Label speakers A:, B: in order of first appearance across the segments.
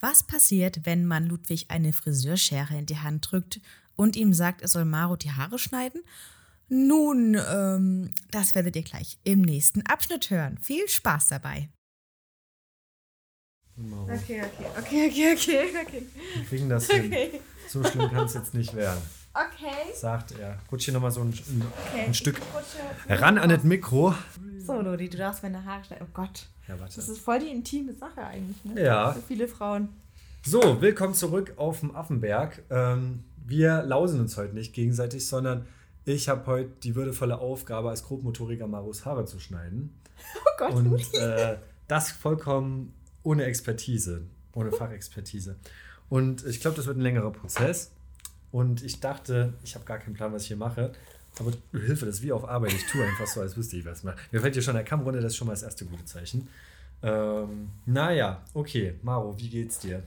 A: Was passiert, wenn man Ludwig eine Friseurschere in die Hand drückt und ihm sagt, er soll Maro die Haare schneiden? Nun, ähm, das werdet ihr gleich im nächsten Abschnitt hören. Viel Spaß dabei.
B: Maro.
C: Okay, okay, okay, okay, okay, okay.
B: Wir kriegen das hin.
C: Okay.
B: So schlimm kann es jetzt nicht werden,
C: Okay.
B: sagt er. Rutsch hier nochmal so ein, ein,
C: okay.
B: ein Stück ran an das Mikro.
C: So, Lodi, du darfst meine Haare schneiden. Oh Gott.
B: Ja, warte.
C: Das ist voll die intime Sache eigentlich, ne?
B: Ja.
C: Für viele Frauen.
B: So, willkommen zurück auf dem Affenberg. Ähm, wir lausen uns heute nicht gegenseitig, sondern ich habe heute die würdevolle Aufgabe, als Grobmotoriker Marus Haare zu schneiden.
C: Oh Gott.
B: Und äh, das vollkommen ohne Expertise, ohne Fachexpertise. Und ich glaube, das wird ein längerer Prozess. Und ich dachte, ich habe gar keinen Plan, was ich hier mache. Aber Hilfe, das ist wie auf Arbeit. Ich tue einfach so, als wüsste ich was. mal. Mir fällt hier schon der Kamm runter, das ist schon mal das erste gute Zeichen. Ähm, naja, okay. Maro, wie geht's dir?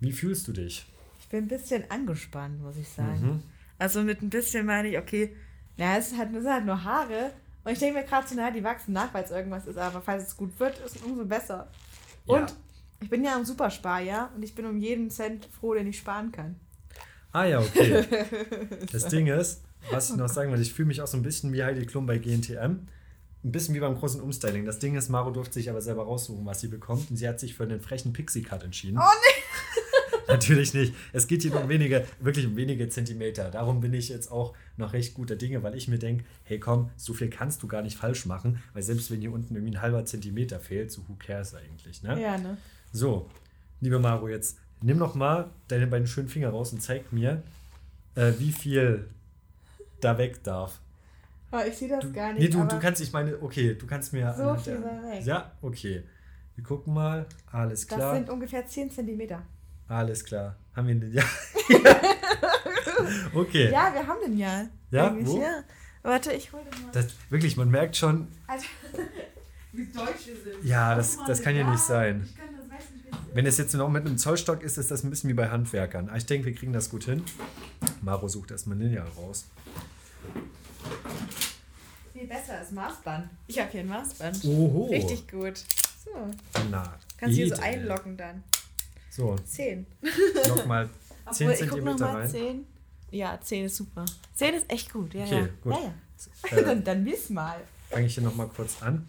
B: Wie fühlst du dich?
C: Ich bin ein bisschen angespannt, muss ich sagen.
B: Mhm.
C: Also mit ein bisschen meine ich, okay, na, es, halt, es sind halt nur Haare. Und ich denke mir gerade so, naja, die wachsen nach, weil es irgendwas ist. Aber falls es gut wird, ist es umso besser.
B: Ja.
C: Und ich bin ja ein Supersparjahr und ich bin um jeden Cent froh, den ich sparen kann.
B: Ah ja, okay. Das Ding ist, was ich noch sagen will, ich fühle mich auch so ein bisschen wie Heidi Klum bei GNTM. Ein bisschen wie beim großen Umstyling. Das Ding ist, Maro durfte sich aber selber raussuchen, was sie bekommt. Und sie hat sich für einen frechen Pixie-Cut entschieden.
C: Oh nee!
B: Natürlich nicht. Es geht hier nur um wenige, wirklich um wenige Zentimeter. Darum bin ich jetzt auch noch recht guter Dinge, weil ich mir denke, hey komm, so viel kannst du gar nicht falsch machen, weil selbst wenn hier unten irgendwie ein halber Zentimeter fehlt, so who cares eigentlich, ne?
C: Ja, ne?
B: So, liebe Maro, jetzt nimm noch mal deine beiden schönen Finger raus und zeig mir, äh, wie viel da weg darf.
C: Aber ich sehe das
B: Du,
C: gar nicht.
B: nee, du, du kannst, ich meine, okay, du kannst mir.
C: So viel
B: der-
C: weg.
B: Ja, okay. Wir gucken mal. Alles
C: das
B: klar.
C: sind ungefähr 10 Zentimeter.
B: Alles klar. Haben wir den. Ja. okay.
C: Ja, wir haben den ja.
B: Ja, wo?
C: ja. Warte, ich hole den mal.
B: Das, wirklich, man merkt schon,
C: Alter, wie deutsch wir sind.
B: ja, das,
C: Oh
B: das kann ja nicht sein.
C: Ich kann das weiß nicht.
B: Wenn es jetzt noch mit einem Zollstock ist, ist das ein bisschen wie bei Handwerkern. Ich denke, wir kriegen das gut hin. Maro sucht erstmal Lineal raus.
C: Viel besser als Maßband. Ich habe hier ein Maßband.
B: Oho.
C: Richtig gut. So.
B: Na,
C: Kannst hier so einloggen dann.
B: So,
C: 10.
B: noch mal 10
C: Obwohl, ich guck noch
B: Zentimeter
C: mal
B: rein.
C: 10. Ja, 10 ist super. 10 ist echt gut. Ja,
B: Okay,
C: ja.
B: gut.
C: Ja, ja.
B: Äh,
C: dann, dann miss mal.
B: fange ich hier noch mal kurz an.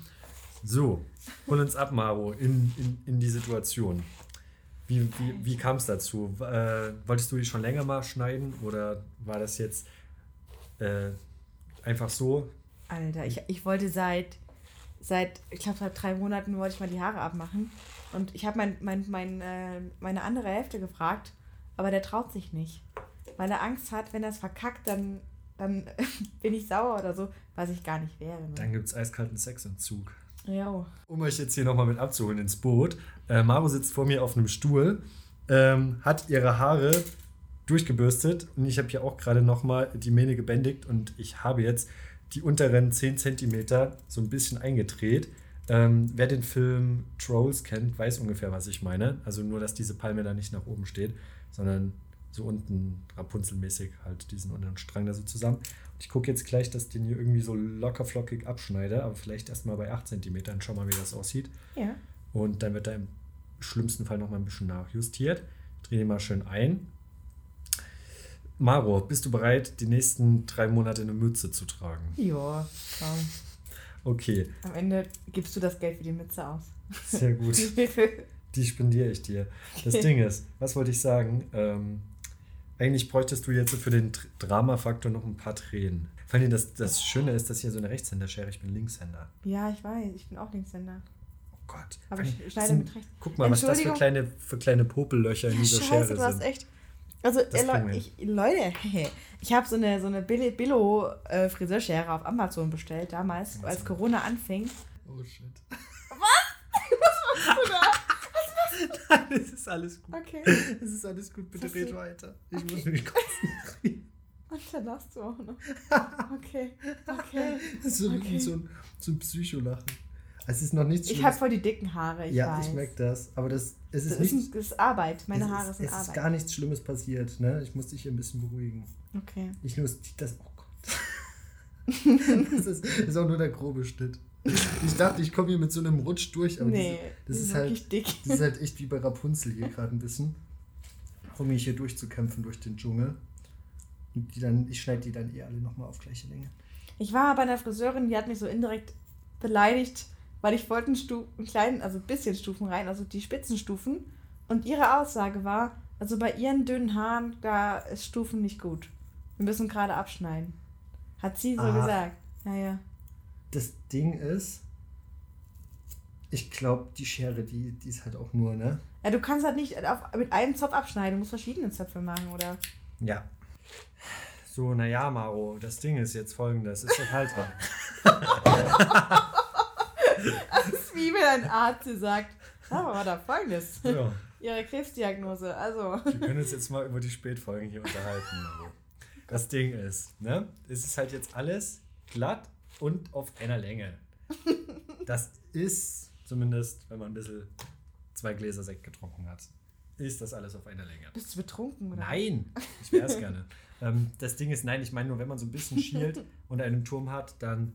B: So, hol uns ab, Maro, in, in, in die Situation. Wie, wie, wie kam es dazu? Äh, wolltest du die schon länger mal schneiden oder war das jetzt äh, einfach so?
C: Alter, ich, ich wollte seit, seit, ich glaube, seit drei Monaten wollte ich mal die Haare abmachen. Und ich habe mein, mein, mein, äh, meine andere Hälfte gefragt, aber der traut sich nicht. Weil er Angst hat, wenn er es verkackt, dann, dann bin ich sauer oder so, was ich gar nicht wäre. Ne?
B: Dann gibt es eiskalten Sexentzug.
C: Jo.
B: Um euch jetzt hier nochmal mit abzuholen ins Boot. Äh, Maro sitzt vor mir auf einem Stuhl, ähm, hat ihre Haare durchgebürstet und ich habe hier auch gerade nochmal die Mähne gebändigt und ich habe jetzt die unteren 10 cm so ein bisschen eingedreht. Ähm, wer den Film Trolls kennt, weiß ungefähr, was ich meine. Also nur, dass diese Palme da nicht nach oben steht, sondern so unten Rapunzelmäßig halt diesen unteren Strang da so zusammen. Und ich gucke jetzt gleich, dass ich den hier irgendwie so locker flockig abschneide, aber vielleicht erstmal bei 8 cm. Schau mal, wie das aussieht.
C: Ja.
B: Und dann wird er im schlimmsten Fall noch mal ein bisschen nachjustiert. Ich drehe den mal schön ein. Maro, bist du bereit, die nächsten drei Monate eine Mütze zu tragen?
C: Ja, komm.
B: Okay,
C: Am Ende gibst du das Geld für die Mütze aus.
B: sehr gut. Die spendiere ich dir. Das Ding ist, was wollte ich sagen? Ähm, eigentlich bräuchtest du jetzt für den Dr- Dramafaktor noch ein paar Tränen. Vor allem das, das Schöne ist, dass hier so eine Rechtshänderschere, ich bin Linkshänder.
C: ja, ich weiß, ich bin auch Linkshänder.
B: Oh Gott.
C: Aber ich schneide
B: sind-
C: mit rechts.
B: Guck mal, was das für kleine, für kleine Popellöcher in dieser
C: Scheiße,
B: Schere
C: du hast
B: sind.
C: echt. Also, äh, ich, Leute, ich habe so eine, so eine Billo- Billo-Friseurschere auf Amazon bestellt, damals,
B: Was
C: als? Corona anfing.
B: Oh shit. Nein, es ist alles gut.
C: Okay.
B: Es ist alles gut, bitte
C: Was
B: red
C: du-
B: weiter. Ich
C: Okay.
B: muss mich konzentrieren.
C: Und dann lachst du auch noch. Okay, okay.
B: Das ist so,
C: Okay.
B: so, ein, so ein Psycholachen. Es ist noch nichts
C: Ich habe voll die dicken Haare, ich
B: ja,
C: weiß.
B: ich merke das. Aber das, es ist
C: das, ist,
B: nicht.
C: das ist Arbeit. Meine
B: es
C: Haare
B: ist,
C: sind
B: es ist
C: Arbeit.
B: gar nichts Schlimmes passiert. Ne? Ich muss dich hier ein bisschen beruhigen.
C: Okay.
B: Ich nur das. Oh Gott. das, ist, das ist auch nur der grobe Schnitt. Ich dachte, ich komme hier mit so einem Rutsch durch, aber
C: nee,
B: das,
C: die
B: ist
C: wirklich
B: halt,
C: dick.
B: das ist halt echt wie bei Rapunzel hier gerade ein bisschen. Um mich hier durchzukämpfen durch den Dschungel. Und die dann, ich schneide die dann eh alle nochmal auf gleiche Länge.
C: Ich war bei einer Friseurin, die hat mich so indirekt beleidigt, weil ich wollte einen, Stu einen kleinen, also ein bisschen Stufen rein, also die Spitzenstufen. Und ihre Aussage war, also bei ihren dünnen Haaren, da ist Stufen nicht gut. Wir müssen gerade abschneiden. Hat sie so
B: Ah.
C: gesagt. Naja.
B: Das Ding ist, ich glaube, die Schere, die, die ist halt auch nur, ne?
C: Ja, du kannst halt nicht auf, mit einem Zopf abschneiden, du musst verschiedene Zöpfe machen, oder?
B: Ja. So, naja, Maro, das Ding ist jetzt folgendes. Ist der Halter.
C: Das ist wie wenn ein Arzt dir sagt, aber war da folgendes.
B: ja.
C: Ihre Krebsdiagnose, also.
B: Wir können uns jetzt mal über die Spätfolgen hier unterhalten. Maro. Das Ding ist, ne? Es ist halt jetzt alles glatt und auf einer Länge. Das ist, zumindest, wenn man ein bisschen zwei Gläser Sekt getrunken hat, ist das alles auf einer Länge.
C: Bist du betrunken, oder?
B: Nein, ich wäre es gerne. Ähm, das Ding ist, nein, ich meine nur, wenn man so ein bisschen schielt und einen Turm hat, dann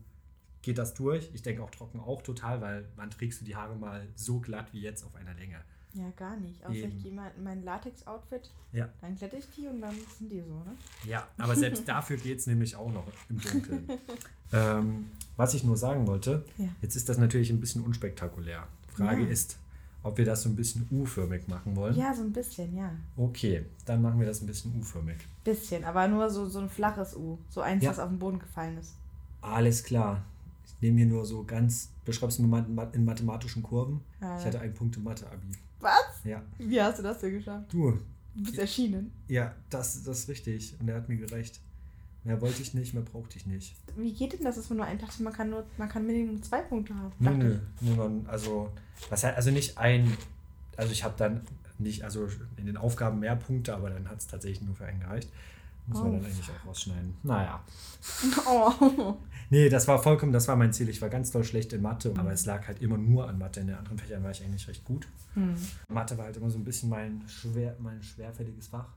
B: geht das durch. Ich denke auch trocken auch total, weil wann trägst du die Haare mal so glatt wie jetzt auf einer Länge?
C: Ja, gar nicht. Außer
B: Eben.
C: ich gehe mal in mein Latex-Outfit,
B: Ja.
C: dann glätte ich die und dann sind die so, ne?
B: Ja, aber selbst dafür geht es nämlich auch noch im Dunkeln. ähm, was ich nur sagen wollte,
C: Ja.
B: jetzt ist das natürlich ein bisschen unspektakulär. Frage
C: Ja.
B: ist, ob wir das so ein bisschen U-förmig machen wollen.
C: Ja, so ein bisschen, ja.
B: Okay, dann machen wir das ein bisschen U-förmig.
C: Bisschen, aber nur so, so ein flaches U. So eins,
B: Ja.
C: das auf den Boden gefallen ist.
B: Alles klar. Ich nehme hier nur so ganz, beschreib's mir mal in ma- in mathematischen Kurven.
C: Ja,
B: Ich
C: ja.
B: hatte einen Punkt im Mathe-Abi.
C: Was?
B: Ja.
C: Wie hast du das denn geschafft?
B: Du,
C: Du bist erschienen.
B: ja, das, das ist richtig. Und er hat mir gerecht. Mehr wollte ich nicht, mehr brauchte ich nicht.
C: Wie geht denn das, dass man nur einen dachte, man kann nur, man kann Minimum zwei Punkte haben?
B: Nö, nö. Nur man, also, was halt, also nicht ein, also ich habe dann nicht, also in den Aufgaben mehr Punkte, aber dann hat es tatsächlich nur für einen gereicht. Muss man
C: Oh.
B: dann eigentlich auch rausschneiden. Naja.
C: Oh.
B: Nee, das war vollkommen, das war mein Ziel. Ich war ganz doll schlecht in Mathe, aber es lag halt immer nur an Mathe. In den anderen Fächern war ich eigentlich recht gut.
C: Hm.
B: Mathe war halt immer so ein bisschen mein, schwer, mein schwerfälliges Fach.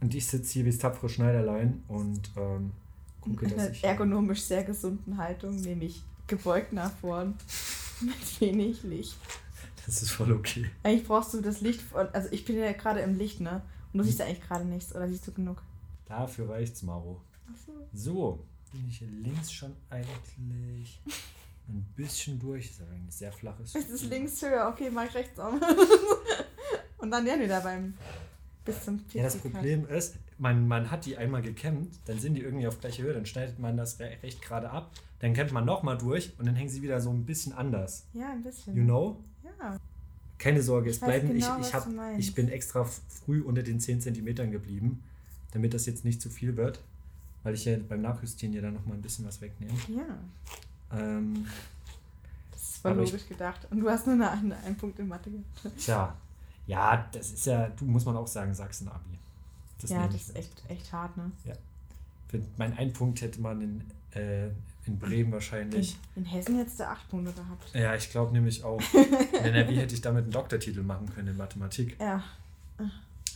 B: Und ich sitze hier wie das tapfere Schneiderlein und ähm, gucke,
C: In einer ergonomisch sehr gesunden Haltung, nämlich gebeugt nach vorn mit wenig Licht.
B: Das ist voll okay.
C: Eigentlich brauchst du das Licht von, also ich bin ja gerade im Licht, ne? Und du siehst ja eigentlich gerade nichts, oder siehst du genug?
B: Dafür reicht's, Maro.
C: Achso.
B: So, bin ich hier links schon eigentlich ein bisschen durch. Das ist aber eigentlich sehr flaches.
C: Es ist links höher, okay, mach ich rechts um. Und dann ja wieder beim bis zum
B: Ja, das
C: 40 Grad.
B: Problem ist, man, man hat die einmal gekämmt, dann sind die irgendwie auf gleicher Höhe, dann schneidet man das re- recht gerade ab, dann kämmt man nochmal durch und dann hängen sie wieder so ein bisschen anders.
C: Ja, ein bisschen.
B: You know?
C: Ja.
B: Keine Sorge, es
C: Ich weiß
B: bleiben.
C: genau,
B: ich, ich, hab, ich bin extra früh unter den 10 cm geblieben, damit das jetzt nicht zu viel wird, weil ich ja beim Nachjustieren ja dann nochmal ein bisschen was wegnehme.
C: Ja.
B: Ähm,
C: Das voll
B: Aber ich-
C: logisch gedacht. Und du hast nur eine, eine, einen Punkt in Mathe gehabt.
B: tja, ja, das ist ja, du muss man auch sagen, Sachsen-Abi.
C: Ja, das ist echt, echt hart, ne?
B: Für meinen einen Punkt hätte man in, äh, in Bremen
C: In,
B: wahrscheinlich.
C: in Hessen hättest du acht Punkte gehabt.
B: Ja, ich glaube nämlich auch. In NRW hätte ich damit einen Doktortitel machen können in Mathematik.
C: Ja.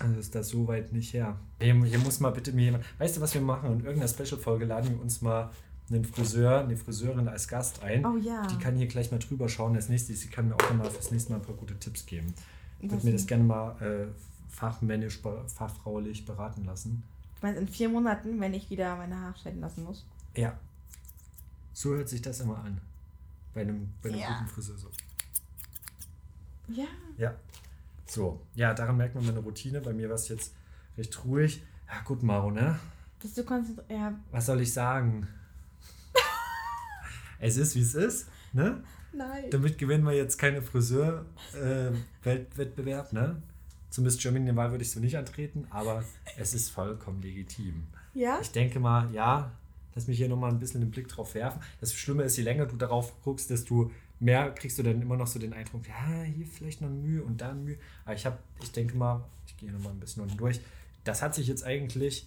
B: Also ist das so weit nicht her. Hier, hier muss mal bitte mir jemand. Weißt du, was wir machen? In irgendeiner Special-Folge laden wir uns mal einen Friseur, eine Friseurin als Gast ein.
C: Oh ja.
B: Die kann hier gleich mal drüber schauen. Das nächste, sie kann mir auch mal fürs nächste Mal ein paar gute Tipps geben. Ich würde mir das gerne mal äh, fachmännisch, fachfraulich beraten lassen.
C: Du meinst in vier Monaten, wenn ich wieder meine Haare schneiden lassen muss?
B: Ja. So hört sich das immer an. Bei einem, bei einem
C: Ja.
B: guten Friseur so.
C: Ja.
B: Ja. So, ja, daran merkt man meine Routine. Bei mir war es jetzt recht ruhig. Ja, gut, Maro, ne?
C: Bist du konzentriert? Ja.
B: Was soll ich sagen? es ist, wie es ist, ne?
C: Nein.
B: Damit gewinnen wir jetzt keine Friseur-Weltwettbewerb, ne? Zum Miss Germany Wahl würde ich so nicht antreten, aber es ist vollkommen legitim.
C: Ja?
B: Ich denke mal, ja, lass mich hier nochmal ein bisschen den Blick drauf werfen. Das Schlimme ist, je länger du darauf guckst, desto mehr kriegst du dann immer noch so den Eindruck, ja, hier vielleicht noch Mühe und da Mühe. Aber ich habe, ich denke mal, ich gehe nochmal ein bisschen unten durch. Das hat sich jetzt eigentlich,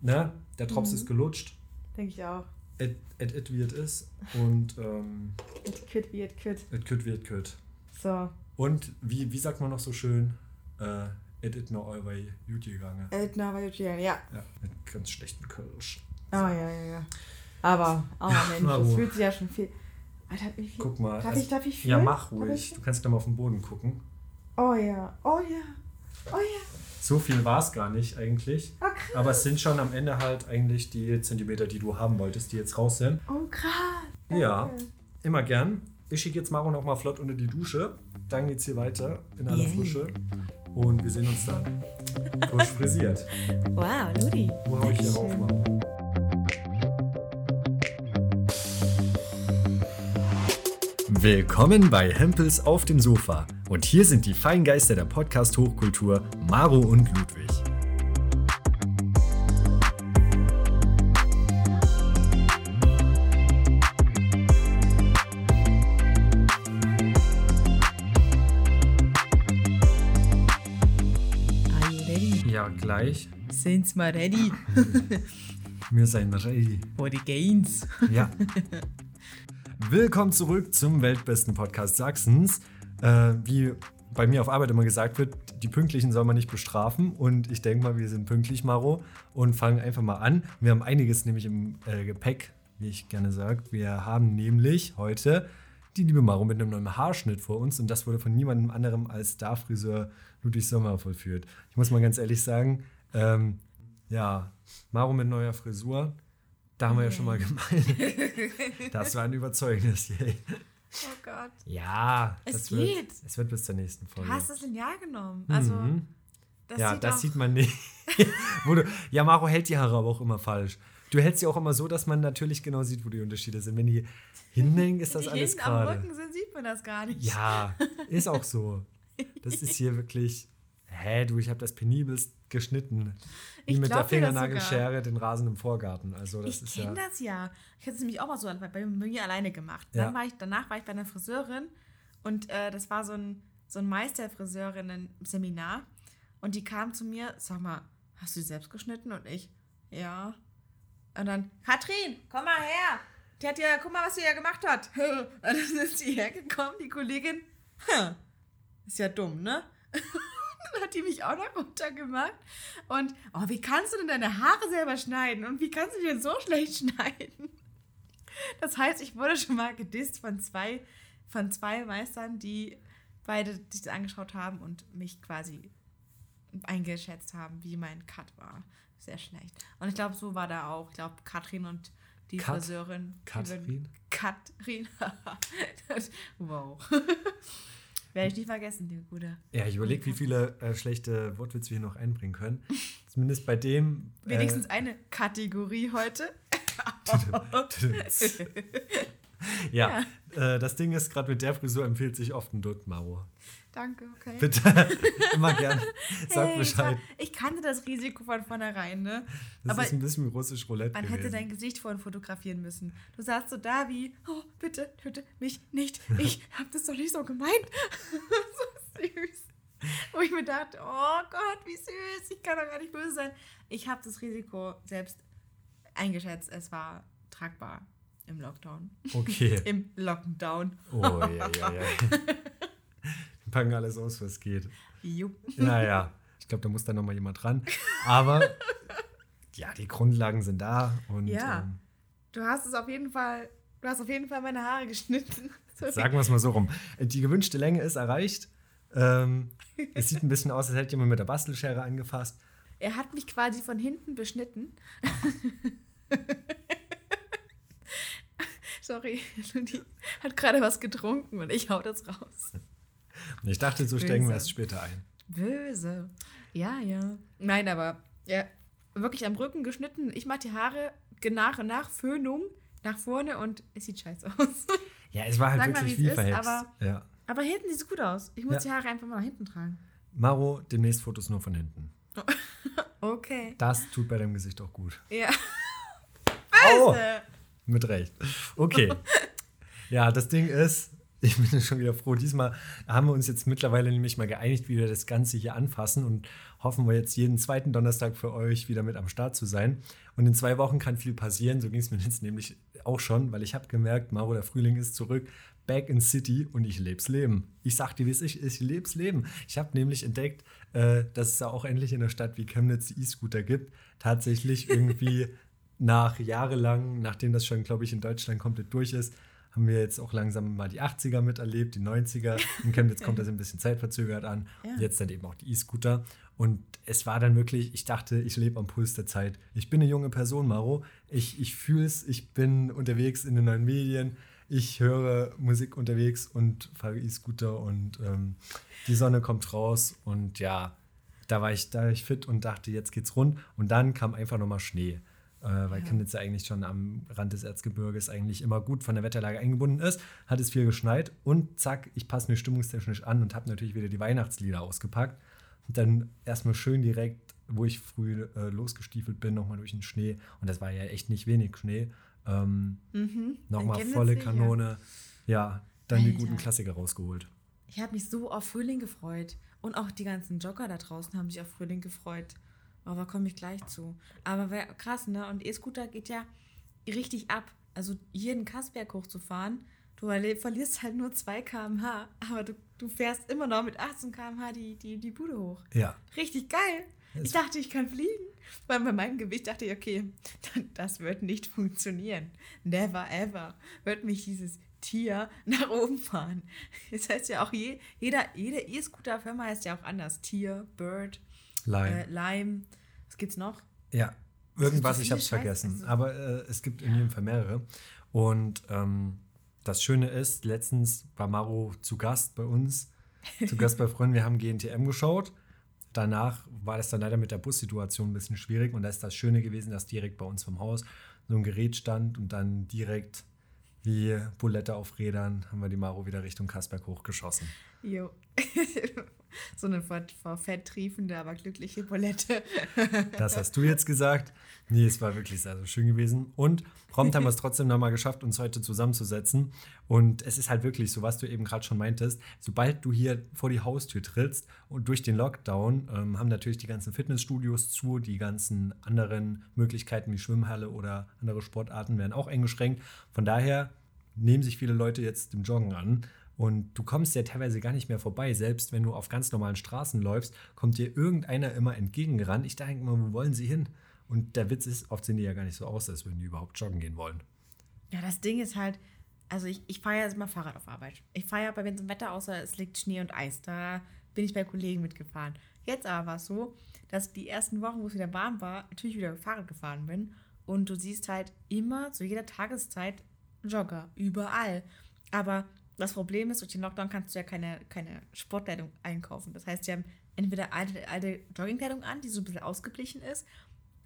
B: ne, der Drops
C: Mhm.
B: ist gelutscht,
C: Denke ich auch.
B: et, et, et wie es ist und ähm,
C: It could be, it could.
B: et kütt wie et kütt.
C: So.
B: Und wie, wie sagt man noch so schön, äh, et it no allway gut gegangen.
C: Äh, na, weil ja. Ja.
B: Ja, mit ganz schlechten Kölsch.
C: Oh ja, ja, ja. Aber, oh Mensch,
B: Maro.
C: das fühlt sich ja schon viel. Alter, wie viel?
B: Guck mal.
C: Darf
B: also-
C: ich, darf ich
B: Ja,
C: fühlen?
B: mach ruhig. Du kannst dann mal auf den Boden gucken.
C: Oh ja, oh ja, oh ja.
B: So viel war es gar nicht eigentlich.
C: Oh krass.
B: Aber es sind schon am Ende halt eigentlich die Zentimeter, die du haben wolltest, die jetzt raus sind.
C: Oh krass.
B: Ja,
C: Danke.
B: immer gern. Ich schicke jetzt Maro noch mal flott unter die Dusche. Dann geht's hier weiter in aller
A: Yay.
B: Frische. Und wir sehen uns dann. Frisch frisiert.
A: Wow, Ludi.
B: Wo hau ich hier rauf, Maro? Willkommen bei Hempels auf dem Sofa. Und hier sind die Feingeister der Podcast-Hochkultur, Maro und Ludwig.
A: Are you ready?
B: Ja, gleich.
A: Sind's mal ready
B: Wir sind ready.
A: for the gains?
B: Ja. Willkommen zurück zum weltbesten Podcast Sachsens. Äh, wie bei mir auf Arbeit immer gesagt wird, die Pünktlichen soll man nicht bestrafen. Und ich denke mal, wir sind pünktlich, Maro, und fangen einfach mal an. Wir haben einiges nämlich im äh, Gepäck, wie ich gerne sage. Wir haben nämlich heute die liebe Maro mit einem neuen Haarschnitt vor uns. Und das wurde von niemandem anderem als Starfriseur Ludwig Sommer vollführt. Ich muss mal ganz ehrlich sagen, ähm, ja, Maro mit neuer Frisur, da haben wir ja schon mal gemeint. Das war ein überzeugendes Yay.
C: Oh Gott.
B: Ja,
C: Es
B: das
C: geht.
B: Wird, es wird bis zur nächsten
C: Du
B: Folge.
C: hast das Lineal genommen. Also,
B: Mhm.
C: das
B: ja,
C: sieht
B: das sieht man nicht. wo du, ja, Maro hält die Haare aber auch immer falsch. Du hältst sie auch immer so, dass man natürlich genau sieht, wo die Unterschiede sind. Wenn die hinhängen, ist das
C: die
B: alles
C: hinten am
B: gerade.
C: Rücken sind, sieht man das gar nicht.
B: Ja, ist auch so. Das ist hier wirklich. Hä, du, ich habe das penibelst geschnitten. Wie
C: Ich
B: mit der Fingernagelschere den Rasen im Vorgarten. Also, das
C: ich
B: ist ja.
C: kenne das ja. Ich hätte es nämlich auch mal so bei, mir alleine gemacht.
B: Ja.
C: Dann war ich, danach war ich bei einer Friseurin und äh, das war so ein, so ein Meisterfriseurinnen-Seminar. Und die kam zu mir, sag mal, hast du sie selbst geschnitten? Und ich, ja. Und dann, Katrin, komm mal her. Die hat ja, guck mal, was sie ja gemacht hat. Und dann ist sie hergekommen, die Kollegin. Ist ja dumm, ne? dann hat die mich auch noch runtergemacht. Und, oh, wie kannst du denn deine Haare selber schneiden? Und wie kannst du die denn so schlecht schneiden? Das heißt, ich wurde schon mal gedisst von zwei, von zwei Meistern, die beide sich das angeschaut haben und mich quasi eingeschätzt haben, wie mein Cut war. Sehr schlecht. Und ich glaube, so war da auch. Ich glaube, Katrin und die
B: Cut?
C: Friseurin.
B: Katrin?
C: Katrin. Wow. Werde ich nicht vergessen, die gute.
B: Ja, ich überlege, wie viele äh, schlechte Wortwitze wir hier noch einbringen können. Zumindest bei dem. äh,
C: Wenigstens eine Kategorie heute.
B: ja, Äh, das Ding ist, gerade mit der Frisur empfiehlt sich oft ein Maro.
C: Danke, okay.
B: Bitte, immer gern. Sag
C: Hey,
B: Bescheid.
C: Ich, kannte das Risiko von vornherein, ne?
B: Das
C: Aber
B: ist ein bisschen wie russisch Roulette
C: man
B: gewesen.
C: hätte dein Gesicht vorhin fotografieren müssen. Du saßt so da wie, oh, bitte, töte mich nicht. Ich hab das doch nicht so gemeint. so süß. Wo ich mir dachte, oh Gott, wie süß. Ich kann doch gar nicht böse sein. Ich habe das Risiko selbst eingeschätzt. Es war tragbar im Lockdown.
B: Okay.
C: Im Lockdown.
B: Oh, ja, ja, ja. Wir packen alles aus, was geht.
C: Jupp.
B: Naja, ich glaube, da muss da nochmal jemand dran. Aber ja, die Grundlagen sind da. Und
C: Ja.
B: ähm,
C: Du hast es auf jeden Fall, du hast auf jeden Fall meine Haare geschnitten.
B: Sagen wir es mal so rum. Die gewünschte Länge ist erreicht. Ähm, es sieht ein bisschen aus, als hätte jemand mit der Bastelschere angefasst.
C: Er hat mich quasi von hinten beschnitten. Sorry, Ludi hat gerade was getrunken und ich hau das raus.
B: Ich dachte, so steigen wir erst später ein.
C: Böse. Ja, ja. Nein, aber ja, wirklich am Rücken geschnitten. Ich mache die Haare nach und nach, Föhnung nach vorne und es sieht scheiße aus.
B: Ja, es war halt
C: Sag mal,
B: wirklich
C: wie
B: wie
C: es ist,
B: verhext.
C: aber-
B: ja.
C: Aber hinten sieht es gut aus. Ich muss
B: Ja.
C: die Haare einfach mal nach hinten tragen.
B: Maro, demnächst Fotos nur von hinten.
C: Okay.
B: Das tut bei deinem Gesicht auch gut.
C: Ja. Böse.
B: Mit Recht. Okay. ja, das Ding ist, ich bin schon wieder froh. Diesmal haben wir uns jetzt mittlerweile nämlich mal geeinigt, wie wir das Ganze hier anfassen und hoffen wir jetzt jeden zweiten Donnerstag für euch wieder mit am Start zu sein. Und in zwei Wochen kann viel passieren. So ging es mir jetzt nämlich auch schon, weil ich habe gemerkt, Maro, der Frühling ist zurück. Back in City und ich leb's Leben. Ich sag dir, wie es ist, ich leb's Leben. Ich habe nämlich entdeckt, äh, dass es da auch endlich in einer Stadt wie Chemnitz E-Scooter gibt. Tatsächlich irgendwie nach jahrelang, nachdem das schon, glaube ich, in Deutschland komplett durch ist, haben wir jetzt auch langsam mal die 80er miterlebt, die 90er. In Chemnitz kommt das ein bisschen zeitverzögert an.
C: Ja.
B: Jetzt dann eben auch die E-Scooter. Und es war dann wirklich, ich dachte, ich lebe am Puls der Zeit. Ich bin eine junge Person, Maro. Ich, ich fühle es, ich bin unterwegs in den neuen Medien. Ich höre Musik unterwegs und fahre E-Scooter und ähm, die Sonne kommt raus. Und ja, da war ich, da war ich fit und dachte, jetzt geht's rund. Und dann kam einfach nochmal Schnee weil
C: Ja.
B: Chemnitz ja eigentlich schon am Rand des Erzgebirges eigentlich immer gut von der Wetterlage eingebunden ist, hat es viel geschneit und zack, ich passe mir stimmungstechnisch an und habe natürlich wieder die Weihnachtslieder ausgepackt. Und dann erstmal schön direkt, wo ich früh äh, losgestiefelt bin, nochmal durch den Schnee. Und das war ja echt nicht wenig Schnee. Ähm,
C: Mhm.
B: nochmal volle. Kanone. Ja, dann die
C: Alter.
B: guten Klassiker rausgeholt.
C: Ich habe mich so auf Frühling gefreut. Und auch die ganzen Jogger da draußen haben sich auf Frühling gefreut. Aber komme ich gleich zu. Aber wär, krass, ne? Und E-Scooter geht ja richtig ab. Also hier den Kassberg hochzufahren, du verlierst halt nur 2 km/h, aber du, du fährst immer noch mit 18 km/h die, die, die Bude hoch.
B: Ja,
C: Richtig geil.
B: Es-
C: Ich dachte, ich kann fliegen. Weil bei meinem Gewicht dachte ich, okay, das wird nicht funktionieren. Never ever wird mich dieses Tier nach oben fahren. Das heißt ja auch, je, jeder, jede E-Scooter-Firma heißt ja auch anders. Tier, Bird,
B: Lime.
C: äh, Lime. Was gibt's noch?
B: Ja, irgendwas,
C: so
B: ich habe es vergessen.
C: also-
B: Aber äh, es gibt in jedem Fall mehrere. Und ähm, das Schöne ist, letztens war Maro zu Gast bei uns, zu Gast bei Freunden. Wir haben GNTM geschaut. Danach war das dann leider mit der Bussituation ein bisschen schwierig. Und da ist das Schöne gewesen, dass direkt bei uns vom Haus so ein Gerät stand und dann direkt wie Bulette auf Rädern haben wir die Maro wieder Richtung Kasberg hochgeschossen.
C: Jo. so eine vor, Fett triefende, aber glückliche Bulette.
B: Das hast du jetzt gesagt. Nee, es war wirklich sehr, sehr schön gewesen. Und prompt haben wir es trotzdem nochmal geschafft, uns heute zusammenzusetzen. Und es ist halt wirklich so, was du eben gerade schon meintest. Sobald du hier vor die Haustür trittst und durch den Lockdown ähm, haben natürlich die ganzen Fitnessstudios zu, die ganzen anderen Möglichkeiten wie Schwimmhalle oder andere Sportarten werden auch eingeschränkt. Von daher nehmen sich viele Leute jetzt dem Joggen an. Und du kommst ja teilweise gar nicht mehr vorbei. Selbst wenn du auf ganz normalen Straßen läufst, kommt dir irgendeiner immer entgegengerannt. Ich denke mal, wo wollen sie hin? Und der Witz ist, oft sehen die ja gar nicht so aus, als würden die überhaupt joggen gehen wollen.
C: Ja, das Ding ist halt, also ich, ich fahre ja immer Fahrrad auf Arbeit. Ich fahre ja bei wenn es im Wetter außer es liegt Schnee und Eis. Da bin ich bei Kollegen mitgefahren. Jetzt aber war es so, dass die ersten Wochen, wo es wieder warm war, natürlich wieder Fahrrad gefahren bin. Und du siehst halt immer zu jeder Tageszeit Jogger, überall. Aber das Problem ist, durch den Lockdown kannst du ja keine, keine Sportkleidung einkaufen. Das heißt, die haben entweder alte, alte Joggingkleidung an, die so ein bisschen ausgeblichen ist,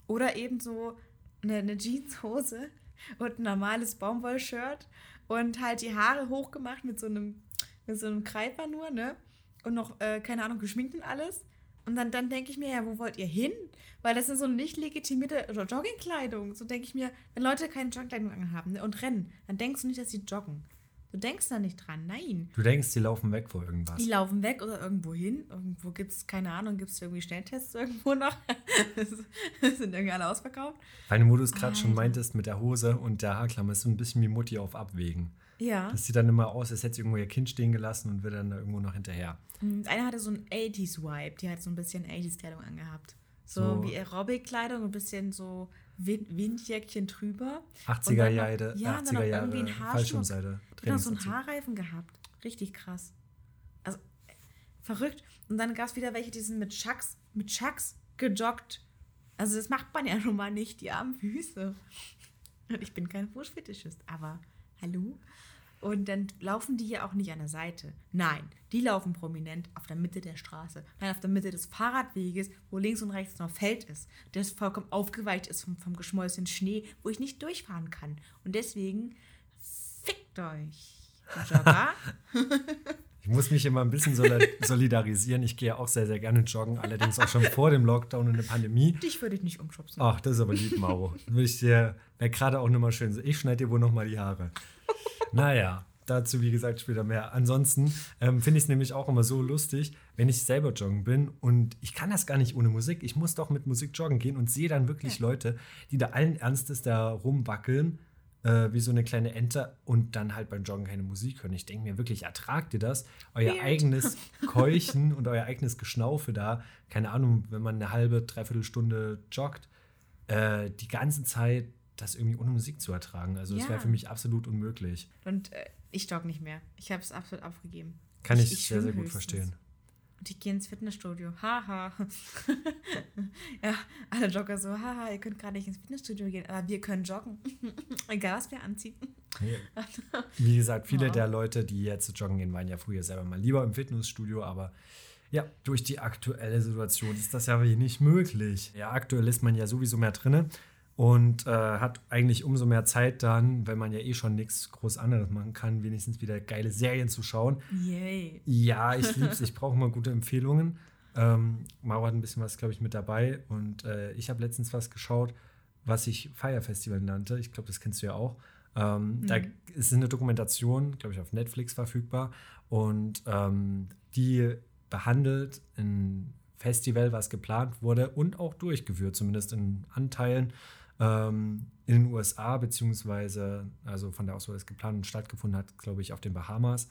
C: oder eben so eine, eine Jeanshose und ein normales Baumwollshirt und halt die Haare hochgemacht mit so einem, mit so einem Kreiper nur, ne? Und noch, äh, keine Ahnung, geschminkt und alles. Und dann, dann denke ich mir, ja, wo wollt ihr hin? Weil das ist so eine nicht legitimierte Jo- Joggingkleidung. So denke ich mir, wenn Leute keine Joggingkleidung anhaben ne, und rennen, dann denkst du nicht, dass sie joggen. Du denkst da nicht dran, nein.
B: Du denkst, die laufen weg vor irgendwas.
C: Die laufen weg oder irgendwo hin. Irgendwo gibt es, keine Ahnung, gibt es irgendwie Schnelltests irgendwo noch? sind irgendwie alle ausverkauft.
B: Allem, wo du es gerade schon meintest mit der Hose und der Haarklammer, ist so ein bisschen wie Mutti auf Abwägen.
C: Ja.
B: Das sieht dann immer aus, als hätte sie irgendwo ihr Kind stehen gelassen und wird dann da irgendwo noch hinterher.
C: Und einer hatte so einen 80s-Vibe. Die hat so ein bisschen 80s-Kleidung angehabt. So,
B: So-
C: wie Aerobic-Kleidung, ein bisschen so Wind Windjäckchen drüber.
B: 80er
C: Und dann noch-
B: Jahre,
C: ja, und dann noch
B: 80er Jahre
C: irgendwie ein Haarschmuck.
B: Fallschirmseite.
C: Genau, so einen. Haarreifen gehabt. Richtig krass. Also, verrückt. Und dann gab es wieder welche, die sind mit Chucks, mit Chucks gejoggt. Also, das macht man ja nun mal nicht, die armen Füße. Und ich bin kein Fußfetischist, aber hallo? Und dann laufen die ja auch nicht an der Seite. Nein, die laufen prominent auf der Mitte der Straße. Nein, auf der Mitte des Fahrradweges, wo links und rechts noch Feld ist. Das vollkommen aufgeweicht ist vom, vom geschmolzenen Schnee, wo ich nicht durchfahren kann. Und deswegen fickt euch, Jogger.
B: Ich muss mich immer ein bisschen soli- solidarisieren. Ich gehe auch sehr, sehr gerne joggen, allerdings auch schon vor dem Lockdown und der Pandemie.
C: Dich würde ich nicht umschubsen.
B: Ach, das ist aber lieb, Mauro. Würde ich dir, wäre gerade auch nochmal schön. so, Ich schneide dir wohl nochmal die Haare. Naja, dazu wie gesagt später mehr. Ansonsten ähm, finde ich es nämlich auch immer so lustig, wenn ich selber joggen bin und ich kann das gar nicht ohne Musik. Ich muss doch mit Musik joggen gehen und sehe dann wirklich Leute, die da allen Ernstes da rumwackeln, äh, wie so eine kleine Ente und dann halt beim Joggen keine Musik hören. Ich denke mir wirklich, ertragt ihr das? Euer
C: Weird.
B: eigenes Keuchen und euer eigenes Geschnaufe da, keine Ahnung, wenn man eine halbe, dreiviertel Stunde joggt, äh, die ganze Zeit das irgendwie ohne Musik zu ertragen. Also das
C: Ja.
B: wäre für mich absolut unmöglich.
C: Und äh, ich jogge nicht mehr. Ich habe es absolut aufgegeben.
B: Kann ich,
C: Ich-
B: sehr, sehr gut
C: höchstens.
B: verstehen.
C: Und ich gehe ins Fitnessstudio. Haha. ja, alle Jogger so, haha, ihr könnt gerade nicht ins Fitnessstudio gehen, aber wir können joggen. Egal, was wir anziehen.
B: Wie gesagt, viele
C: Ja.
B: der Leute, die jetzt joggen gehen, waren ja früher selber mal lieber im Fitnessstudio, aber ja, durch die aktuelle Situation ist das ja nicht möglich. Ja, aktuell ist man ja sowieso mehr drinne und äh, hat eigentlich umso mehr Zeit dann, wenn man ja eh schon nichts groß anderes machen kann, wenigstens wieder geile Serien zu schauen.
C: Yay.
B: Ja, ich lieb's. Ich brauche mal gute Empfehlungen. Ähm, Maro hat ein bisschen was, glaube ich, mit dabei. Und äh, ich habe letztens was geschaut, was ich Fire Festival nannte. Ich glaube, das kennst du ja auch. Ähm, Da ist eine Dokumentation, glaube ich, auf Netflix verfügbar. Und ähm, die behandelt ein Festival, was geplant wurde und auch durchgeführt, zumindest in Anteilen ähm, in den USA, beziehungsweise also von der aus, wo das geplant und stattgefunden hat, glaube ich, auf den Bahamas.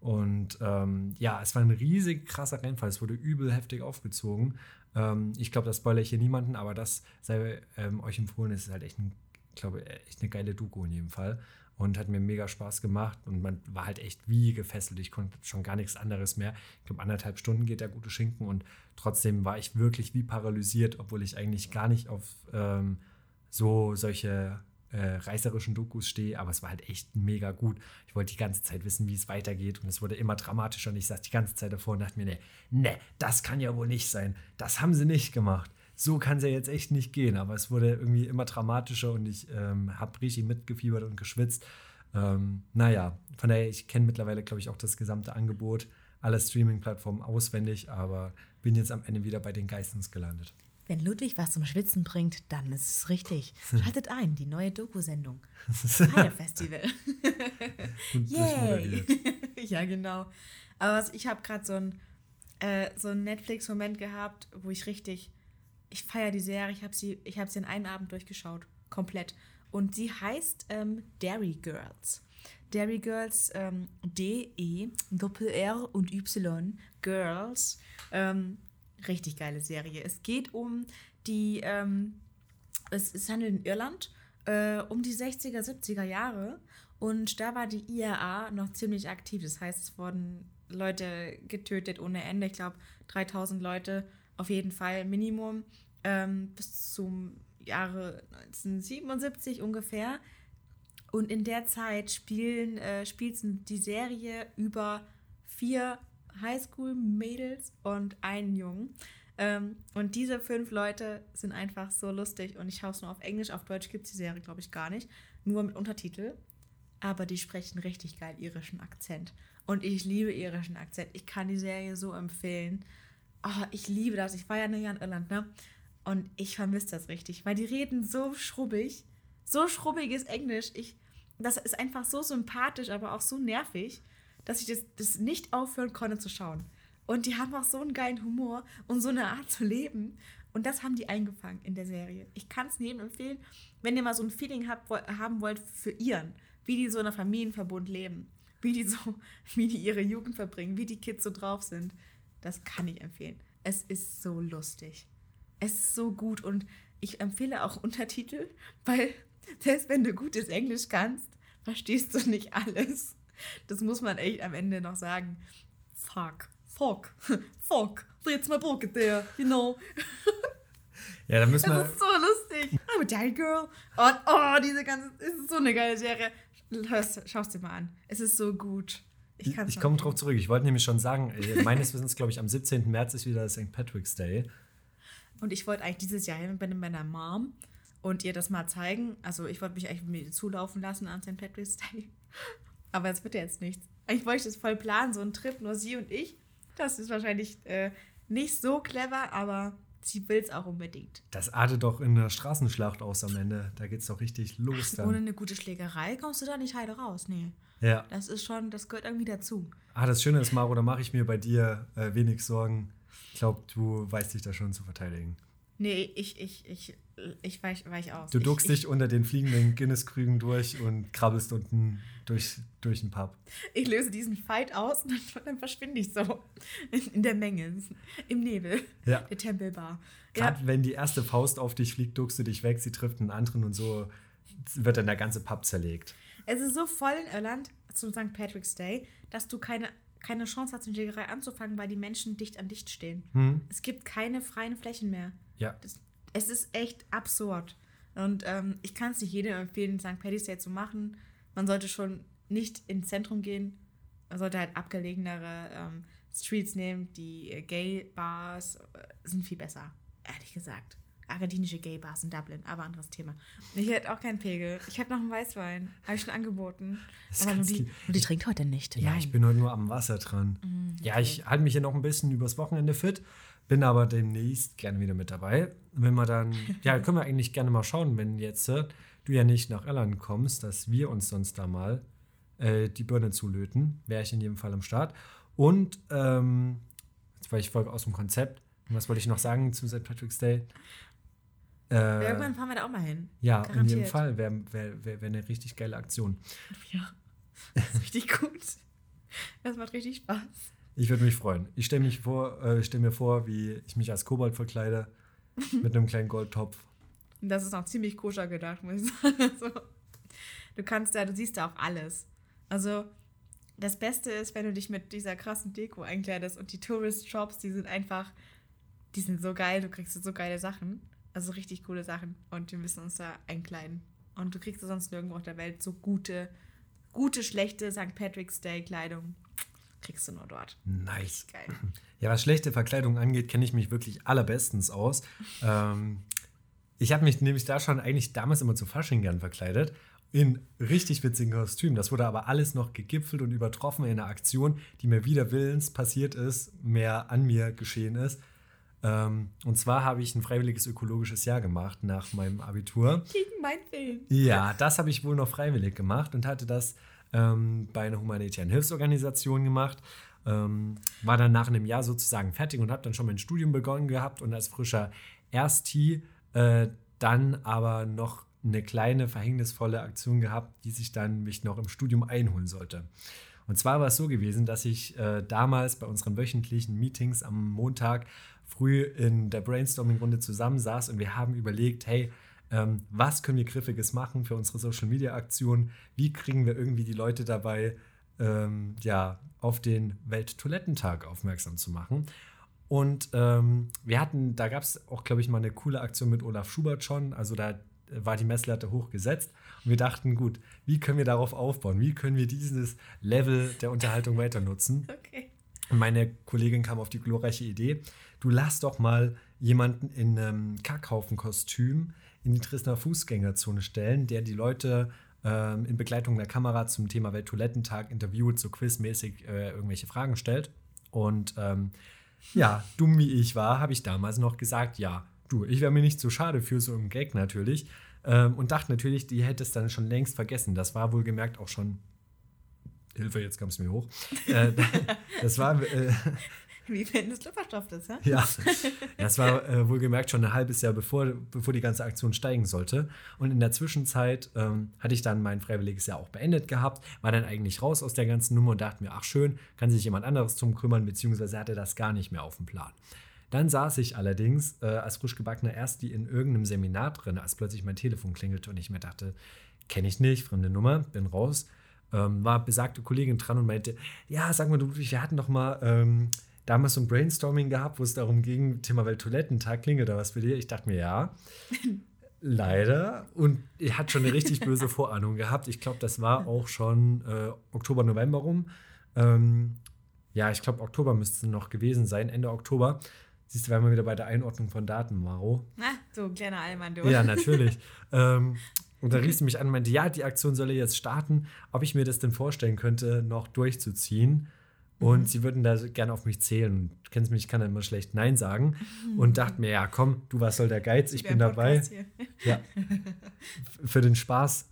B: Und ähm, ja, es war ein riesig krasser Rennfall. Es wurde übel heftig aufgezogen. Ähm, ich glaube, das spoilere ich hier niemanden, aber das sei ähm, euch empfohlen. Es ist halt echt, ein, glaube, echt eine geile Doku in jedem Fall. Und hat mir mega Spaß gemacht. Und man war halt echt wie gefesselt. Ich konnte schon gar nichts anderes mehr. Ich glaube, anderthalb Stunden geht der gute Schinken. Und trotzdem war ich wirklich wie paralysiert, obwohl ich eigentlich gar nicht auf ähm, so solche äh, reißerischen Dokus stehe, aber es war halt echt mega gut. Ich wollte die ganze Zeit wissen, wie es weitergeht und es wurde immer dramatischer und ich saß die ganze Zeit davor und dachte mir, nee, nee, das kann ja wohl nicht sein. Das haben sie nicht gemacht. So kann es ja jetzt echt nicht gehen, aber es wurde irgendwie immer dramatischer und ich ähm, habe richtig mitgefiebert und geschwitzt. Ähm, naja, von daher, ich kenne mittlerweile, glaube ich, auch das gesamte Angebot aller Streaming-Plattformen auswendig, aber bin jetzt am Ende wieder bei den Geistens gelandet.
C: Wenn Ludwig was zum Schwitzen bringt, dann ist es richtig. Schaltet ein, die neue Doku-Sendung. Fire Festival.
B: Durchmoderiert.
C: ja, genau. Aber was- ich habe gerade so einen äh, so Netflix-Moment gehabt, wo ich richtig, ich feiere die Serie, ich habe sie, ich habe sie in einem Abend durchgeschaut, komplett. Und sie heißt ähm, Dairy Girls. Dairy Girls, ähm, D-E, Doppel-R und Y, Girls. Ähm, richtig geile Serie. Es geht um die, ähm, es, es handelt in Irland äh, um die 60er, 70er Jahre. Und da war die IRA noch ziemlich aktiv. Das heißt, es wurden Leute getötet ohne Ende. Ich glaube, 3000 Leute auf jeden Fall Minimum ähm, bis zum Jahre 1977 ungefähr. Und in der Zeit spielen, äh, spielt die Serie über vier Highschool-Mädels und einen Jungen. Ähm, und diese fünf Leute sind einfach so lustig. Und ich schaue es nur auf Englisch. Auf Deutsch gibt es die Serie, glaube ich, gar nicht. Nur mit Untertitel. Aber die sprechen richtig geil irischen Akzent. Und ich liebe irischen Akzent. Ich kann die Serie so empfehlen. Oh, ich liebe das. Ich war ja nicht in Irland, ne? Und ich vermisse das richtig, weil die reden so schrubbig. So schrubbiges Englisch. Ich, das ist einfach so sympathisch, aber auch so nervig, dass ich das, das nicht aufhören konnte zu schauen. Und die haben auch so einen geilen Humor und so eine Art zu leben. Und das haben die eingefangen in der Serie. Ich kann es jedem empfehlen, wenn ihr mal so ein Feeling habt, haben wollt für ihren, wie die so in einer Familienverbund leben, wie die so, wie die ihre Jugend verbringen, wie die Kids so drauf sind. Das kann ich empfehlen. Es ist so lustig. Es ist so gut und ich empfehle auch Untertitel, weil selbst wenn du gutes Englisch kannst, verstehst du nicht alles. Das muss man echt am Ende noch sagen. Fuck, fuck, fuck, it's my pocket there, you know.
B: Ja, da müssen wir.
C: Das ist so lustig. I'm a Daddy Girl. Und oh, diese ganze, es ist so eine geile Serie. Hörst, schaust dir mal an. Es ist so gut. Ich,
B: Ich, komme drauf zurück. Ich wollte nämlich schon sagen, äh, meines Wissens, glaube ich, am 17. März ist wieder St. Patrick's Day.
C: Und ich wollte eigentlich dieses Jahr hin bei meiner Mom und ihr das mal zeigen. Also ich wollte mich eigentlich mit ihr zulaufen lassen an St. Patrick's Day. Aber es wird ja jetzt nichts. Eigentlich wollte ich das voll planen, so ein Trip, nur sie und ich. Das ist wahrscheinlich äh, nicht so clever, aber sie will es auch unbedingt.
B: Das artet doch in einer Straßenschlacht aus am Ende. Da geht es doch richtig los
C: Ohne
B: dann.
C: eine gute Schlägerei kommst du da nicht heile raus. Nee.
B: Ja.
C: Das ist schon, das gehört irgendwie dazu.
B: Ah, das Schöne ist, Maro, da mache ich mir bei dir äh, wenig Sorgen. Ich glaube, du weißt dich da schon zu verteidigen.
C: Nee, ich, ich, ich, ich weich, weich aus.
B: Du
C: ich,
B: duckst
C: ich,
B: dich unter den fliegenden Guinness-Krügen durch und krabbelst unten durch, durch den Pub.
C: Ich löse diesen Fight aus und dann, dann verschwinde ich so in, in der Menge, im Nebel
B: Ja.
C: der Tempelbar.
B: Gerade wenn die erste Faust auf dich fliegt, duckst du dich weg, sie trifft einen anderen und so wird dann der ganze Pub zerlegt.
C: Es ist so voll in Irland zum St. Patrick's Day, dass du keine, keine Chance hast, eine Jägerei anzufangen, weil die Menschen dicht an dicht stehen.
B: Hm?
C: Es gibt keine freien Flächen mehr.
B: Ja.
C: Das, es ist echt absurd. Und ähm, ich kann es nicht jedem empfehlen, St. Paddy's Day zu machen. Man sollte schon nicht ins Zentrum gehen. Man sollte halt abgelegenere ähm, Streets nehmen. Die äh, Gay-Bars äh, sind viel besser, ehrlich gesagt. Argentinische Gay-Bars in Dublin, aber anderes Thema. Ich hätte auch keinen Pegel. Ich hätte noch einen Weißwein. Habe ich schon angeboten.
B: Das
C: aber nur die, nur die trinkt heute nicht.
B: Ja,
C: Nein.
B: ich bin heute nur am Wasser dran. Ja, ich halte mich hier noch ein bisschen übers Wochenende fit, bin aber demnächst gerne wieder mit dabei. Wenn wir dann, ja, können wir eigentlich gerne mal schauen, wenn jetzt äh, du ja nicht nach Irland kommst, dass wir uns sonst da mal äh, die Birne zulöten. Wäre ich in jedem Fall am Start. Und, ähm, jetzt war ich voll aus dem Konzept. Und was wollte ich noch sagen zu St. Patrick's Day? Äh,
C: Irgendwann fahren wir da auch mal hin.
B: ja, in jedem
C: Garantiert.
B: Fall wäre wär, wär, wär eine richtig geile Aktion.
C: Ja, das ist richtig gut. Das macht richtig Spaß.
B: Ich würde mich freuen. Ich stelle äh, stell mir vor, wie ich mich als Kobold verkleide mit einem kleinen Goldtopf.
C: Und das ist auch ziemlich koscher gedacht, muss ich sagen. Also, du kannst da, du siehst da auch alles. Also, das Beste ist, wenn du dich mit dieser krassen Deko einkleidest und die Tourist-Shops, die sind einfach, die sind so geil, du kriegst so geile Sachen. Also richtig coole Sachen. Und wir müssen uns da einkleiden. Und du kriegst sonst nirgendwo auf der Welt so gute, gute, schlechte St. Patrick's Day Kleidung. Kriegst du nur dort.
B: Nice.
C: Geil.
B: Ja, was schlechte Verkleidung angeht, kenne ich mich wirklich allerbestens aus. Ähm, ich habe mich nämlich da schon eigentlich damals immer zu Fasching gern verkleidet. In richtig witzigen Kostümen. Das wurde aber alles noch gegipfelt und übertroffen in einer Aktion, die mir wider Willens passiert ist, mehr an mir geschehen ist. Ähm, und zwar habe ich ein freiwilliges ökologisches Jahr gemacht nach meinem Abitur.
C: Gegen mein Willen.
B: Ja, das habe ich wohl noch freiwillig gemacht und hatte das ähm, bei einer humanitären Hilfsorganisation gemacht. Ähm, war dann nach einem Jahr sozusagen fertig und habe dann schon mein Studium begonnen gehabt und als frischer Ersti äh, dann aber noch eine kleine verhängnisvolle Aktion gehabt, die sich dann mich noch im Studium einholen sollte. Und zwar war es so gewesen, dass ich äh, damals bei unseren wöchentlichen Meetings am Montag früh in der Brainstorming-Runde zusammensaß und wir haben überlegt, hey, ähm, was können wir Griffiges machen für unsere Social-Media-Aktion? Wie kriegen wir irgendwie die Leute dabei, ähm, ja, auf den Welttoilettentag aufmerksam zu machen? Und ähm, wir hatten, da gab es auch, glaube ich, mal eine coole Aktion mit Olaf Schubert schon. Also da war die Messlatte hochgesetzt. Und wir dachten, gut, wie können wir darauf aufbauen? Wie können wir dieses Level der Unterhaltung weiter nutzen?
C: Okay.
B: Und meine Kollegin kam auf die glorreiche Idee, du lass doch mal jemanden in einem Kackhaufen-Kostüm in die Dresdner Fußgängerzone stellen, der die Leute ähm, in Begleitung der Kamera zum Thema Welttoilettentag interviewt, so quizmäßig äh, irgendwelche Fragen stellt. Und ähm, ja, dumm wie ich war, habe ich damals noch gesagt, ja, du, ich wäre mir nicht so schade für so einen Gag natürlich. Ähm, und dachte natürlich, die hätte es dann schon längst vergessen. Das war wohlgemerkt auch schon. Hilfe, jetzt kam es mir hoch. Äh, das war. Äh,
C: Wie wenn es Luftverstopft ist, ja?
B: ja, das war äh, wohlgemerkt schon ein halbes Jahr bevor, bevor die ganze Aktion steigen sollte. Und in der Zwischenzeit ähm, hatte ich dann mein freiwilliges Jahr auch beendet gehabt, war dann eigentlich raus aus der ganzen Nummer und dachte mir, ach schön, kann sich jemand anderes drum kümmern, beziehungsweise hatte das gar nicht mehr auf dem Plan. Dann saß ich allerdings äh, als frisch gebackener Ersti in irgendeinem Seminar drin, als plötzlich mein Telefon klingelte und ich mir dachte, kenne ich nicht, fremde Nummer, bin raus. Ähm, war besagte Kollegin dran und meinte, ja, sag mal, du, wir hatten doch mal ähm, damals so ein Brainstorming gehabt, wo es darum ging, Thema Welttoilettentag, klingelt da was für dir? Ich dachte mir, ja. Leider. Und er hat schon eine richtig böse Vorahnung gehabt. Ich glaube, das war auch schon äh, Oktober, November rum. Ähm, ja, ich glaube, Oktober müsste es noch gewesen sein, Ende Oktober. Siehst du, wir haben wieder bei der Einordnung von Daten, Maro.
C: Na, so kleiner Allmann, du.
B: Ja, natürlich. ähm, und da rief sie mich an und meinte, ja, die Aktion solle jetzt starten, ob ich mir das denn vorstellen könnte, noch durchzuziehen. Und
C: Mhm.
B: sie würden da gerne auf mich zählen. Du kennst mich, ich kann da immer schlecht Nein sagen. Und dachte mir, ja, komm, du, was soll der Geiz? Ich
C: Wir
B: bin dabei. Ja. Für den Spaß,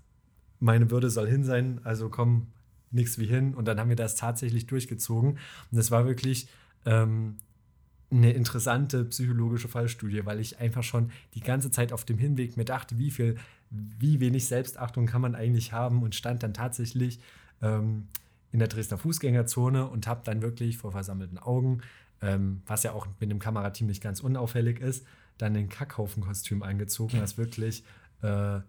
B: meine Würde soll hin sein, also komm, nichts wie hin. Und dann haben wir das tatsächlich durchgezogen. Und das war wirklich ähm, eine interessante psychologische Fallstudie, weil ich einfach schon die ganze Zeit auf dem Hinweg mir dachte, wie viel, wie wenig Selbstachtung kann man eigentlich haben und stand dann tatsächlich ähm, in der Dresdner Fußgängerzone und habe dann wirklich vor versammelten Augen, ähm, was ja auch mit dem Kamerateam nicht ganz unauffällig ist, dann den Kackhaufen-Kostüm angezogen, was wirklich äh,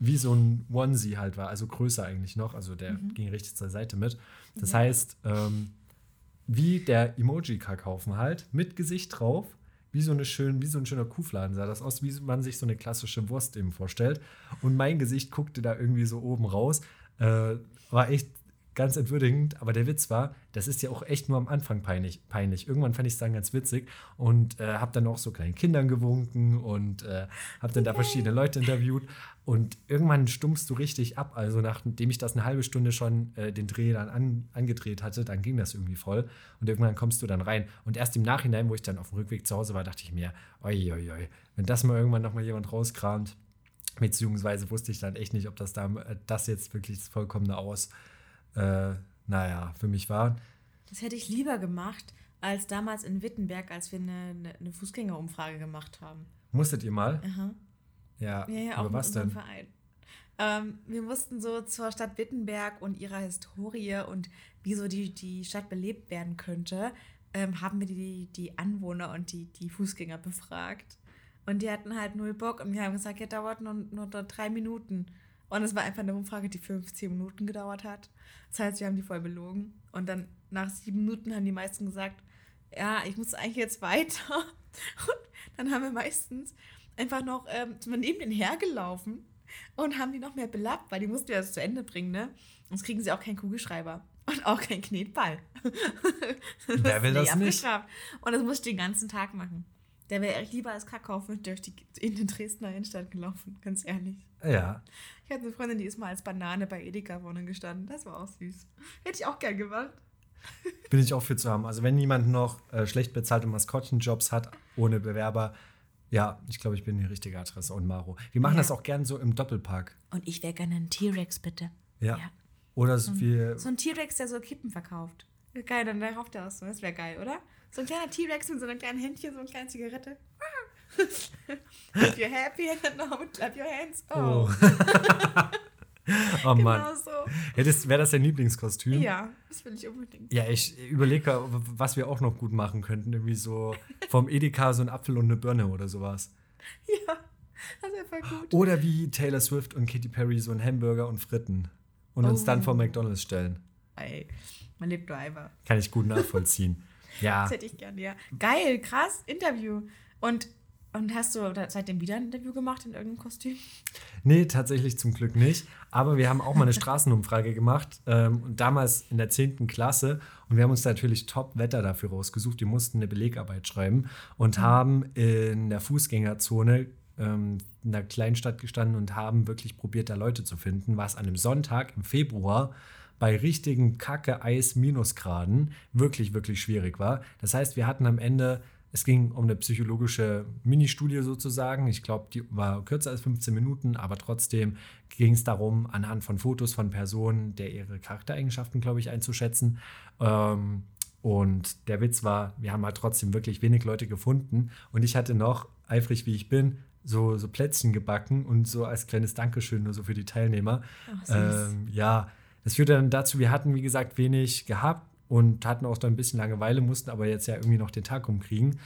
B: wie so ein Onesie halt war, also größer eigentlich noch, also der
C: Mhm.
B: ging richtig zur Seite mit. Das
C: Ja.
B: heißt, ähm, wie der Emoji-Kackhaufen halt, mit Gesicht drauf, wie so, eine schön, wie so ein schöner Kuhfladen sah das aus, wie man sich so eine klassische Wurst eben vorstellt. Und mein Gesicht guckte da irgendwie so oben raus. Äh, war echt ganz entwürdigend, aber der Witz war, das ist ja auch echt nur am Anfang peinlich. peinlich. Irgendwann fand ich es dann ganz witzig und äh, habe dann auch so kleinen Kindern gewunken und äh, habe dann da verschiedene Leute interviewt und irgendwann stumpfst du richtig ab. Also nachdem ich das eine halbe Stunde schon äh, den Dreh dann an, angedreht hatte, dann ging das irgendwie voll und irgendwann kommst du dann rein. Und erst im Nachhinein, wo ich dann auf dem Rückweg zu Hause war, dachte ich mir, oi, oi, oi, wenn das mal irgendwann noch mal jemand rauskramt, beziehungsweise wusste ich dann echt nicht, ob das da äh, das jetzt wirklich das vollkommene Aus, äh, naja, für mich war.
C: Das hätte ich lieber gemacht, als damals in Wittenberg, als wir eine, eine, Fußgängerumfrage gemacht haben.
B: Musstet ihr mal?
C: Aha.
B: Ja,
C: Ja, ja,
B: aber was denn?
C: Verein. Ähm, wir mussten so zur Stadt Wittenberg und ihrer Historie und wie so die, die Stadt belebt werden könnte, ähm, haben wir die, die Anwohner und die, die Fußgänger befragt. Und die hatten halt null Bock und wir haben gesagt, ja, dauert nur, nur drei Minuten. Und es war einfach eine Umfrage, die 15 Minuten gedauert hat. Das heißt, wir haben die voll belogen. Und dann nach sieben Minuten haben die meisten gesagt, ja, ich muss eigentlich jetzt weiter. Und dann haben wir meistens einfach noch ähm, sind wir neben den hergelaufen und haben die noch mehr belappt, weil die mussten wir das zu Ende bringen, ne? Sonst kriegen sie auch keinen Kugelschreiber und auch keinen Knetball.
B: Wer will das nicht?
C: Und das musste ich den ganzen Tag machen. Der wäre lieber als Kackhaufen durch die in den Dresdner Innenstadt gelaufen, ganz ehrlich.
B: Ja,
C: Ich hatte eine Freundin, die ist mal als Banane bei Edeka vorne gestanden. Das war auch süß. Hätte ich auch gern gemacht.
B: bin ich auch für zu haben. Also wenn jemand noch äh, schlecht bezahlte Maskottchenjobs hat, ohne Bewerber, ja, ich glaube, ich bin die richtige Adresse und Maro. Wir machen
C: Ja.
B: das auch gern so im Doppelpark.
C: Und ich wäre gerne ein T-Rex, bitte.
B: Ja.
C: Ja.
B: Oder so wie,
C: So ein T-Rex, der so Kippen verkauft. Geil, dann raucht er aus. so. Das wäre geil, oder? So ein kleiner T-Rex mit so einem kleinen Händchen, so eine kleine Zigarette. If you're happy and now clap your hands. Oh,
B: oh, oh Mann.
C: genau so.
B: Ja, das wäre das dein Lieblingskostüm?
C: Ja, das will ich unbedingt.
B: Ja, ich überlege, was wir auch noch gut machen könnten. Irgendwie so vom Edeka so ein Apfel und eine Birne oder sowas.
C: Ja, das wäre voll gut.
B: Oder wie Taylor Swift und Katy Perry so ein Hamburger und Fritten. Und uns
C: Oh.
B: dann vor McDonalds stellen.
C: Ey, man lebt nur einmal.
B: Kann ich gut nachvollziehen. ja.
C: Das hätte ich gerne, ja. Geil, krass, Interview. Und, und hast du seitdem wieder ein Interview gemacht in irgendeinem Kostüm?
B: Nee, tatsächlich zum Glück nicht. Aber wir haben auch mal eine Straßenumfrage gemacht. Ähm, und damals in der 10. Klasse. Und wir haben uns natürlich Top-Wetter dafür rausgesucht. Wir mussten eine Belegarbeit schreiben und haben in der Fußgängerzone ähm, in einer Kleinstadt gestanden und haben wirklich probiert, da Leute zu finden, was an einem Sonntag im Februar bei richtigen Kacke-Eis-Minusgraden wirklich, wirklich schwierig war. Das heißt, wir hatten am Ende, es ging um eine psychologische Ministudie sozusagen. Ich glaube, die war kürzer als 15 Minuten, aber trotzdem ging es darum, anhand von Fotos von Personen, der ihre Charaktereigenschaften, glaube ich, einzuschätzen. Ähm, und der Witz war, wir haben halt trotzdem wirklich wenig Leute gefunden. Und ich hatte noch, eifrig wie ich bin, so, so Plätzchen gebacken und so als kleines Dankeschön nur so für die Teilnehmer.
C: Ach.
B: Ähm, ja, das führte dann dazu, wir hatten, wie gesagt, wenig gehabt und hatten auch dann ein bisschen Langeweile, mussten aber jetzt ja irgendwie noch den Tag rumkriegen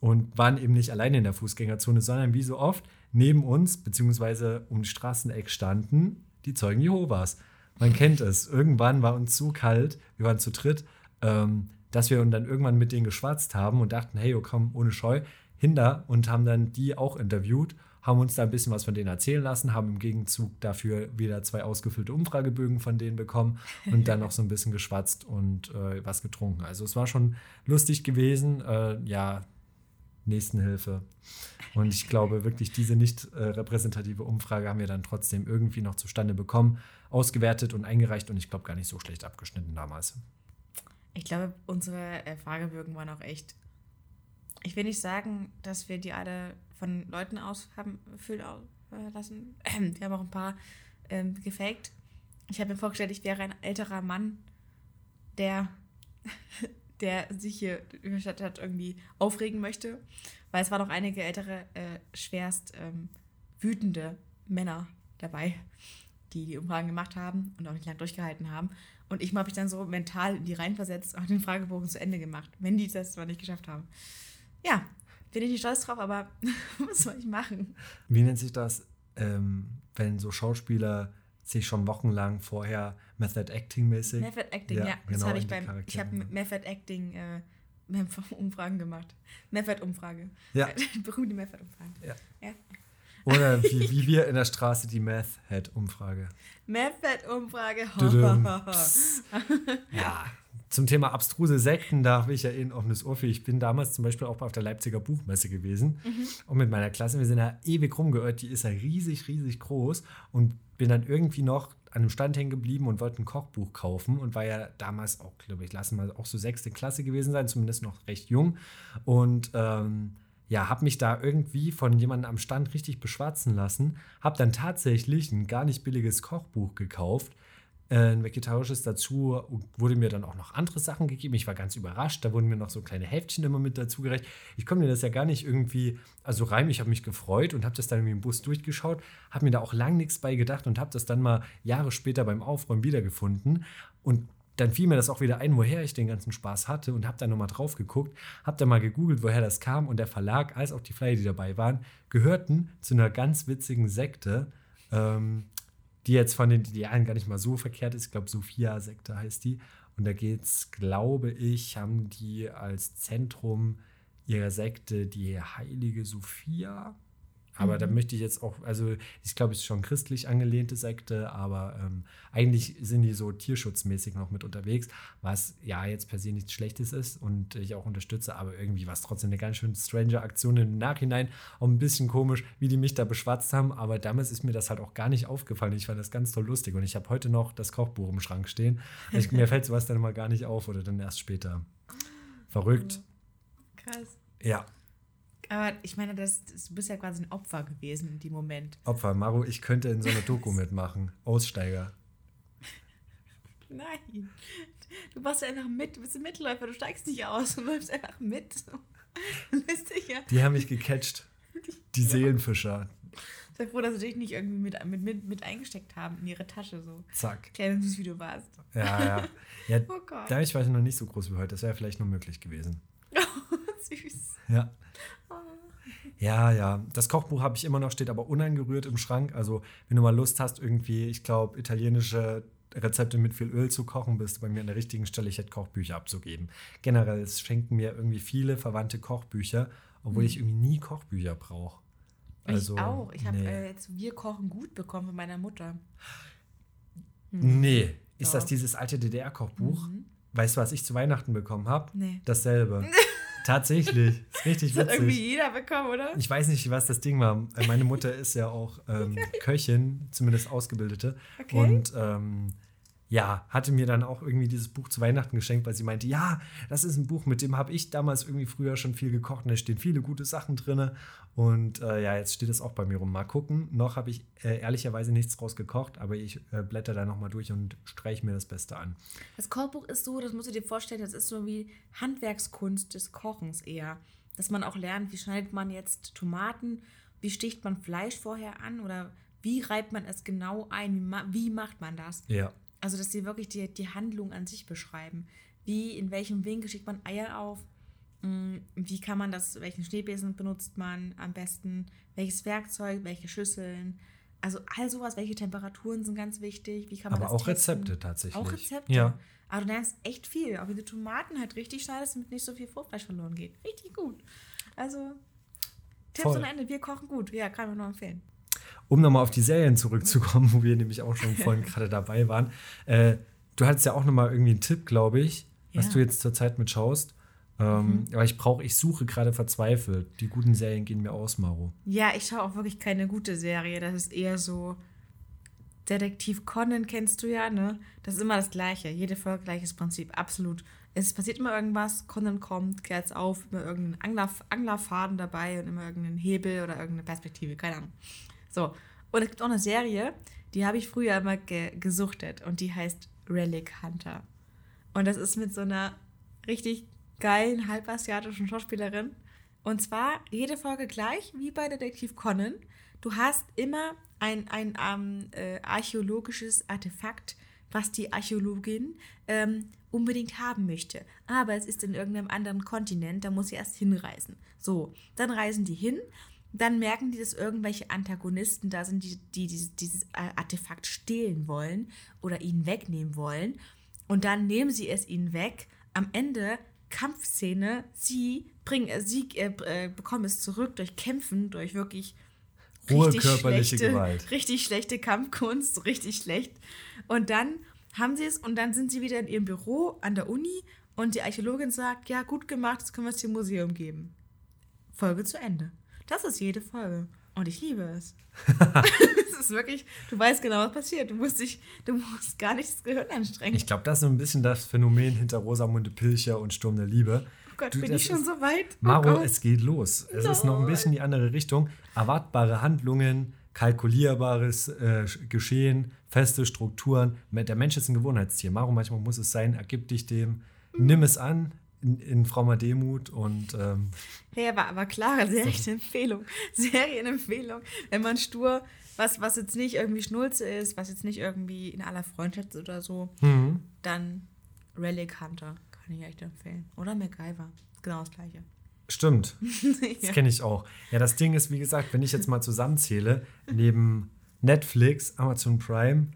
B: und waren eben nicht alleine in der Fußgängerzone, sondern wie so oft neben uns, beziehungsweise um die Straßeneck standen die Zeugen Jehovas. Man kennt es. Irgendwann war uns so kalt, wir waren zu dritt, ähm, dass wir dann irgendwann mit denen geschwatzt haben und dachten, hey, oh, komm, ohne Scheu, hinter und haben dann die auch interviewt, haben uns da ein bisschen was von denen erzählen lassen, haben im Gegenzug dafür wieder zwei ausgefüllte Umfragebögen von denen bekommen und dann noch so ein bisschen geschwatzt und äh, was getrunken. Also es war schon lustig gewesen. Äh, ja, Nächstenhilfe. Und ich glaube wirklich, diese nicht äh, repräsentative Umfrage haben wir dann trotzdem irgendwie noch zustande bekommen, ausgewertet und eingereicht und ich glaube gar nicht so schlecht abgeschnitten damals.
C: Ich glaube, unsere äh, Fragebögen waren auch echt. Ich will nicht sagen, dass wir die alle von Leuten aus haben füllen äh, lassen. Wir haben auch ein paar ähm, gefaked. Ich habe mir vorgestellt, ich wäre ein älterer Mann, der, der sich hier Stadt hat irgendwie aufregen möchte. Weil es waren auch einige ältere, äh, schwerst ähm, wütende Männer dabei, die die Umfragen gemacht haben und auch nicht lange durchgehalten haben. Und ich habe mich dann so mental in die reinversetzt und den Fragebogen zu Ende gemacht, wenn die das zwar nicht geschafft haben. Ja, bin ich nicht stolz drauf, aber was soll ich machen?
B: Wie nennt sich das? ähm, wenn so Schauspieler sich schon wochenlang vorher Method Acting mäßig.
C: Method Acting, ja.
B: Ja,
C: das
B: genau,
C: habe ich beim. Ich
B: Charaktere
C: habe
B: rein.
C: Method Acting äh, Umfragen gemacht. Method-Umfrage.
B: Ja.
C: Berühmte Method-Umfrage.
B: Ja.
C: ja.
B: Oder wie, wie wir in der Straße die Math-Head-Umfrage.
C: Method-Umfrage.
B: Tudum. Ja, zum Thema abstruse Sekten, da habe ich ja eh ein offenes Ohr für. Ich bin damals zum Beispiel auch auf der Leipziger Buchmesse gewesen und mit meiner Klasse, wir sind da ewig rumgeirrt, die ist ja riesig, riesig groß und bin dann irgendwie noch an einem Stand hängen geblieben und wollte ein Kochbuch kaufen und war ja damals auch, glaube ich, lassen mal auch so sechste Klasse gewesen sein, zumindest noch recht jung und ähm, ja, habe mich da irgendwie von jemandem am Stand richtig beschwatzen lassen, habe dann tatsächlich ein gar nicht billiges Kochbuch gekauft, ein vegetarisches dazu wurde mir dann auch noch andere Sachen gegeben. Ich war ganz überrascht. Da wurden mir noch so kleine Heftchen immer mit dazu gereicht. Ich konnte mir das ja gar nicht irgendwie, also rein, ich habe mich gefreut und habe das dann im Bus durchgeschaut, habe mir da auch lang nichts bei gedacht und habe das dann mal Jahre später beim Aufräumen wiedergefunden. Und dann fiel mir das auch wieder ein, woher ich den ganzen Spaß hatte und habe dann nochmal drauf geguckt, habe dann mal gegoogelt, woher das kam und der Verlag, als auch die Flyer, die dabei waren, gehörten zu einer ganz witzigen Sekte, ähm, die jetzt von den Idealen gar nicht mal so verkehrt ist. Ich glaube, Sophia-Sekte heißt die. Und da geht es, glaube ich, haben die als Zentrum ihrer Sekte die heilige Sophia. Aber da möchte ich jetzt auch, also ich glaube, es ist schon christlich angelehnte Sekte, aber ähm, eigentlich sind die so tierschutzmäßig noch mit unterwegs, was ja jetzt per se nichts Schlechtes ist und ich auch unterstütze, aber irgendwie war es trotzdem eine ganz schön strange Aktion im Nachhinein. Auch ein bisschen komisch, wie die mich da beschwatzt haben, aber damals ist mir das halt auch gar nicht aufgefallen. Ich fand das ganz toll lustig und ich habe heute noch das Kochbuch im Schrank stehen. Ich, mir fällt sowas dann immer gar nicht auf oder dann erst später. Verrückt.
C: Krass.
B: Ja,
C: Aber ich meine, das, das, du bist ja quasi ein Opfer gewesen in dem Moment.
B: Opfer. Maru, ich könnte in so einer Doku mitmachen. Aussteiger.
C: Nein. Du machst ja einfach mit, du bist ein Mitläufer, du steigst nicht aus, du läufst einfach mit. Ja.
B: Die haben mich gecatcht. Die Seelenfischer.
C: Sei froh, dass sie dich nicht irgendwie mit, mit, mit, mit eingesteckt haben in ihre Tasche so.
B: Zack.
C: Klein und süß, wie du warst.
B: Ja, ja. ja
C: Oh Gott.
B: da ich war ich noch nicht so groß wie heute. Das wäre vielleicht noch möglich gewesen.
C: süß.
B: Ja. Ja, ja. Das Kochbuch habe ich immer noch, steht aber unangerührt im Schrank. Also, wenn du mal Lust hast, irgendwie, ich glaube, italienische Rezepte mit viel Öl zu kochen, bist du bei mir an der richtigen Stelle. Ich hätte Kochbücher abzugeben. Generell, es schenken mir irgendwie viele verwandte Kochbücher, obwohl ich irgendwie nie Kochbücher brauche. Also,
C: ich auch. Ich habe
B: nee.
C: äh, jetzt Wir kochen gut bekommen von meiner Mutter.
B: Nee. Ist das
C: Doch.
B: dieses alte DDR-Kochbuch? Weißt du, was ich zu Weihnachten bekommen habe?
C: Nee.
B: Dasselbe. Tatsächlich. Ist richtig
C: Das hat irgendwie
B: witzig.
C: jeder bekommen, oder?
B: Ich weiß nicht, was das Ding war. Äh, Meine Mutter ist ja auch ähm, Köchin, zumindest Ausgebildete.
C: Okay.
B: Und ähm, ja, hatte mir dann auch irgendwie dieses Buch zu Weihnachten geschenkt, weil sie meinte, ja, das ist ein Buch, mit dem habe ich damals irgendwie früher schon viel gekocht und da stehen viele gute Sachen drin. Und äh, ja, jetzt steht es auch bei mir rum. Mal gucken. Noch habe ich äh, ehrlicherweise nichts draus gekocht, aber ich äh, blätter da nochmal durch und streiche mir das Beste an.
C: Das Kochbuch ist so, das musst du dir vorstellen, das ist so wie Handwerkskunst des Kochens eher. Dass man auch lernt, wie schneidet man jetzt Tomaten, wie sticht man Fleisch vorher an oder wie reibt man es genau ein, wie, ma wie macht man das?
B: Ja.
C: Also, dass sie wirklich die, die Handlung an sich beschreiben. Wie, in welchem Winkel schickt man Eier auf? Mm, Wie kann man das, welchen Schneebesen benutzt man am besten? Welches Werkzeug, welche Schüsseln? Also all sowas, welche Temperaturen sind ganz wichtig? Wie kann man
B: Aber auch
C: testen?
B: Rezepte tatsächlich.
C: Auch Rezepte?
B: Ja.
C: Aber du lernst echt viel. Auch wie du Tomaten halt richtig schneidest, damit nicht so viel Fruchtfleisch verloren geht. Richtig gut. Also, Tipps
B: Voll.
C: am Ende. Wir kochen gut. Ja, kann ich nur empfehlen.
B: Um nochmal auf die Serien zurückzukommen, wo wir nämlich auch schon vorhin gerade dabei waren. Äh, du hattest ja auch nochmal irgendwie einen Tipp, glaube ich, was
C: Ja. Mhm.
B: du jetzt zurzeit mit schaust. Ähm, Aber ich brauche, ich suche gerade verzweifelt. Die guten Serien gehen mir aus, Maro.
C: Ja, ich schaue auch wirklich keine gute Serie. Das ist eher so. Detektiv Conan kennst du ja, ne? Das ist immer das Gleiche. Jede Folge gleiches Prinzip. Absolut. Es passiert immer irgendwas. Conan kommt, kehrt's auf, immer irgendein Angler, Anglerfaden dabei und immer irgendeinen Hebel oder irgendeine Perspektive. Keine Ahnung. So. Und es gibt auch eine Serie, die habe ich früher immer ge gesuchtet und die heißt Relic Hunter. Und das ist mit so einer richtig geilen halbasiatischen Schauspielerin. Und zwar jede Folge gleich, wie bei Detektiv Conan. Du hast immer ein, ein ähm, äh, archäologisches Artefakt, was die Archäologin ähm, unbedingt haben möchte. Aber es ist in irgendeinem anderen Kontinent, da muss sie erst hinreisen. So, dann reisen die hin Dann merken die, dass irgendwelche Antagonisten da sind, die, die dieses, dieses Artefakt stehlen wollen oder ihnen wegnehmen wollen. Und dann nehmen sie es ihnen weg. Am Ende Kampfszene, sie bringen, äh, sie äh, äh, bekommen es zurück durch Kämpfen, durch wirklich
B: Hohe körperliche
C: schlechte,
B: Gewalt.
C: richtig schlechte Kampfkunst, richtig schlecht. Und dann haben sie es und dann sind sie wieder in ihrem Büro an der Uni und die Archäologin sagt, ja, gut gemacht, jetzt können wir es dem Museum geben. Folge zu Ende. Das ist jede Folge. Und ich liebe es. es ist wirklich, du weißt genau, was passiert. Du musst dich, du musst gar nicht das Gehirn anstrengen.
B: Ich glaube, das ist so ein bisschen das Phänomen hinter Rosamunde Pilcher und Sturm der Liebe.
C: oh Gott,
B: Du,
C: bin ich schon so weit? Oh
B: Maro,
C: Gott.
B: es geht los. Es ist noch ein bisschen die andere Richtung. Erwartbare Handlungen, kalkulierbares äh, Geschehen, feste Strukturen. Der Mensch ist ein Gewohnheitstier. Maro, manchmal muss es sein, ergib dich dem, nimm es an in, in frommer Demut und ähm,
C: Hey, aber, aber klare Serienempfehlung. Serienempfehlung. Wenn man stur, was, was jetzt nicht irgendwie Schnulze ist, was jetzt nicht irgendwie in aller Freundschaft ist oder so,
B: mhm.
C: dann Relic Hunter. Kann ich echt empfehlen. Oder MacGyver. Genau das gleiche.
B: stimmt. Das
C: ja.
B: kenne ich auch. Ja, das Ding ist, wie gesagt, wenn ich jetzt mal zusammenzähle, neben Netflix, Amazon Prime,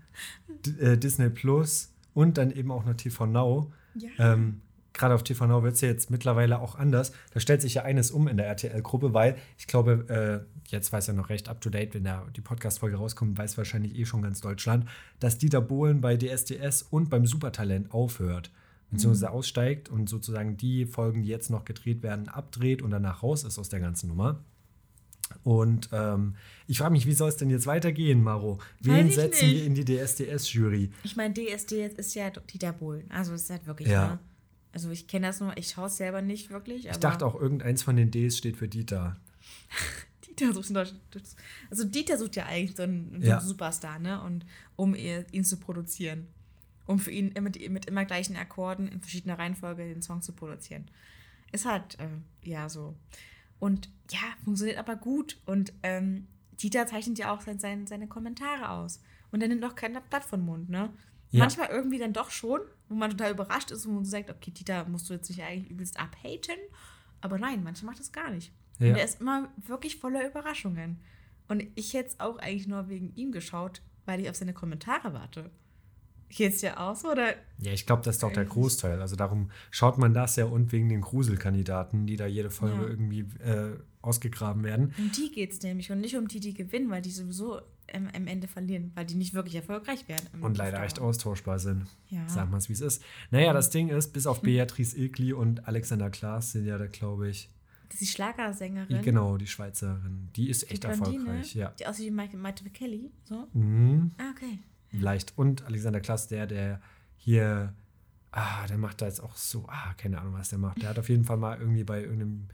B: D äh, Disney Plus und dann eben auch noch TV Now.
C: Ja.
B: Ähm, Gerade auf TV Now wird es ja jetzt mittlerweile auch anders. Da stellt sich ja eines um in der RTL-Gruppe, weil ich glaube, äh, jetzt weiß ja noch recht up to date, wenn da die Podcast-Folge rauskommt, weiß wahrscheinlich eh schon ganz Deutschland, dass Dieter Bohlen bei DSDS und beim Supertalent aufhört, beziehungsweise aussteigt und sozusagen die Folgen, die jetzt noch gedreht werden, abdreht und danach raus ist aus der ganzen Nummer. Und ähm, ich frage mich, wie soll es denn jetzt weitergehen, Maro? Wen setzen
C: nicht.
B: wir in die DSDS-Jury?
C: Ich meine, DSD ist ja Dieter Bohlen. Also es ist halt wirklich,
B: Ja.
C: ne? Also ich kenne das nur, ich schaue es selber nicht wirklich.
B: Ich dachte auch, irgendeins von den Ds steht für Dieter.
C: Dieter sucht. Also Dieter sucht ja eigentlich so einen, so
B: Ja.
C: einen Superstar, ne? Und um ihn zu produzieren. Um für ihn immer, die- mit immer gleichen Akkorden in verschiedener Reihenfolge den Song zu produzieren. Ist halt, äh, ja, so. Und ja, funktioniert aber gut. Und ähm, Dieter zeichnet ja auch sein, sein, seine Kommentare aus. Und er nimmt auch kein Blatt von Mund, ne?
B: Ja.
C: Manchmal irgendwie dann doch schon, wo man total überrascht ist und man sagt, okay, Dieter, musst du jetzt nicht eigentlich übelst abhaten? Aber nein, manchmal macht das gar nicht.
B: Ja.
C: Und er ist immer wirklich voller Überraschungen. Und ich hätte es auch eigentlich nur wegen ihm geschaut, weil ich auf seine Kommentare warte. Geht's ja auch so? Oder
B: Ja, ich glaube, das ist doch der. Großteil. Also darum schaut man das ja und wegen den Gruselkandidaten, die da jede Folge
C: Ja.
B: irgendwie äh, ausgegraben werden.
C: um die geht es nämlich und nicht um die, die gewinnen, weil die sowieso am, am Ende verlieren, weil die nicht wirklich erfolgreich werden.
B: Und leider
C: auf
B: recht austauschbar sind.
C: Ja.
B: Sagen wir es, wie es ist. Naja, das Ding ist, bis auf Beatrice Ilkli und Alexander Klaas sind ja da, glaube ich,
C: Das ist die Schlagersängerin.
B: genau, die Schweizerin. Die ist
C: die
B: echt
C: Blondine,
B: erfolgreich, ja.
C: Die aussieht wie Michael, Michael Kelly. So.
B: Mhm.
C: Ah, okay.
B: Leicht. Und Alexander Klaas, der, der hier, ah, der macht da jetzt auch so, ah, keine Ahnung, was der macht. Der hat auf jeden Fall mal irgendwie bei irgendeinem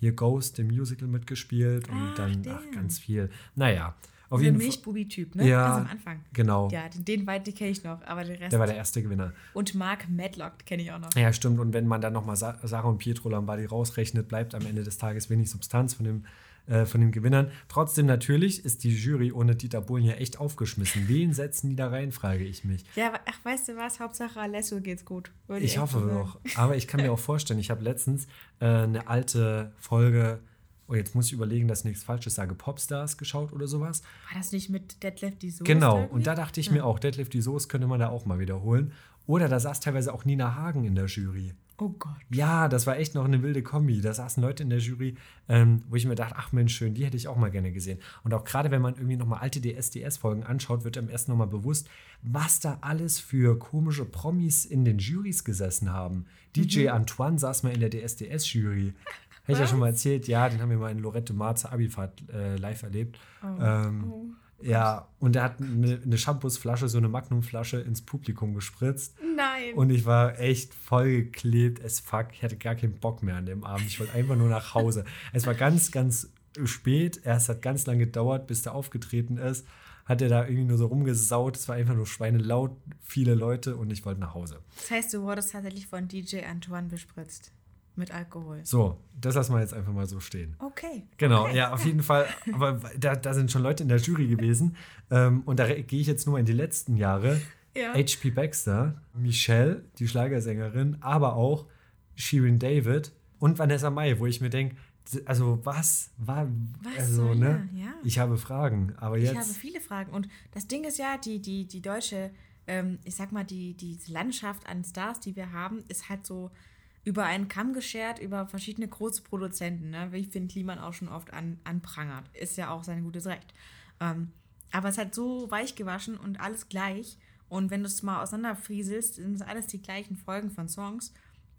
B: hier Ghost, dem Musical mitgespielt und
C: Ach,
B: dann, ach, ganz viel. Naja, auf
C: Dieser. Milchbubi-Typ, ne?
B: Ja,
C: Ganz am Anfang.
B: Genau.
C: Ja, den, den weit, den kenne ich noch, aber den Rest.
B: Der war der erste Gewinner.
C: Und Mark Madlock kenne ich auch noch.
B: Ja, stimmt. Und wenn man dann nochmal Sa Sarah und Pietro Lombardi rausrechnet, bleibt am Ende des Tages wenig Substanz von dem, äh, von den Gewinnern. Trotzdem natürlich ist die Jury ohne Dieter Bohlen ja echt aufgeschmissen. Wen setzen die da rein, frage ich mich.
C: Ja, ach, weißt du was? Hauptsache Alessio geht's gut.
B: Ich hoffe doch. Aber ich kann mir auch vorstellen, ich habe letztens äh, eine alte Folge, oh, jetzt muss ich überlegen, dass ich nichts Falsches sage, Popstars geschaut oder sowas.
C: War das nicht mit Deadlift die Soße?
B: Genau,
C: irgendwie?
B: und da dachte ich mir auch, Deadlift die Soße könnte man da auch mal wiederholen. Oder da saß teilweise auch Nina Hagen in der Jury.
C: Oh Gott.
B: Ja, das war echt noch eine wilde Kombi. Da saßen Leute in der Jury, ähm, wo ich mir dachte, ach Mensch, schön, die hätte ich auch mal gerne gesehen. Und auch gerade wenn man irgendwie nochmal alte DSDS-Folgen anschaut, wird einem erst nochmal bewusst, was da alles für komische Promis in den Jurys gesessen haben. DJ Antoine saß mal in der DSDS-Jury. Hätte ich ja schon mal erzählt, ja, den haben wir mal in Lorette Marze Abifahrt äh, live erlebt. Ähm, Ja, und er hat eine, eine Shampoosflasche, so eine Magnumflasche ins Publikum gespritzt.
C: Nein.
B: Und ich war echt voll geklebt as fuck. Ich hatte gar keinen Bock mehr an dem Abend. Ich wollte einfach nur nach Hause. es war ganz, ganz spät. Erst hat ganz lange gedauert, bis der aufgetreten ist. Hat er da irgendwie nur so rumgesaut. Es war einfach nur schweinelaut, viele Leute und ich wollte nach Hause.
C: das heißt, du wurdest tatsächlich von DJ Antoine bespritzt. Mit Alkohol.
B: So, das lassen wir jetzt einfach mal so stehen.
C: Okay.
B: Genau,
C: okay.
B: ja, auf jeden Fall. Aber da, da sind schon Leute in der Jury gewesen. Ähm, und da gehe ich jetzt nur in die letzten Jahre.
C: Ja.
B: H.P. Baxter, Michelle, die Schlagersängerin, aber auch Shirin David und Vanessa Mai, wo ich mir denke, Also was war,
C: Was
B: also ne?
C: er? Ja.
B: Ich habe Fragen, aber
C: Ich habe
B: jetzt,
C: viele Fragen. Und das Ding ist ja, die, die, die deutsche, ähm, ich sag mal, die, die Landschaft an Stars, die wir haben, ist halt so über einen Kamm geschert, über verschiedene große Produzenten, ne? wie Finn Kliman auch schon oft an, anprangert. Ist ja auch sein gutes Recht. Ähm, aber es halt so weich gewaschen und alles gleich. Und wenn du es mal auseinanderfrieselst, sind es alles die gleichen Folgen von Songs.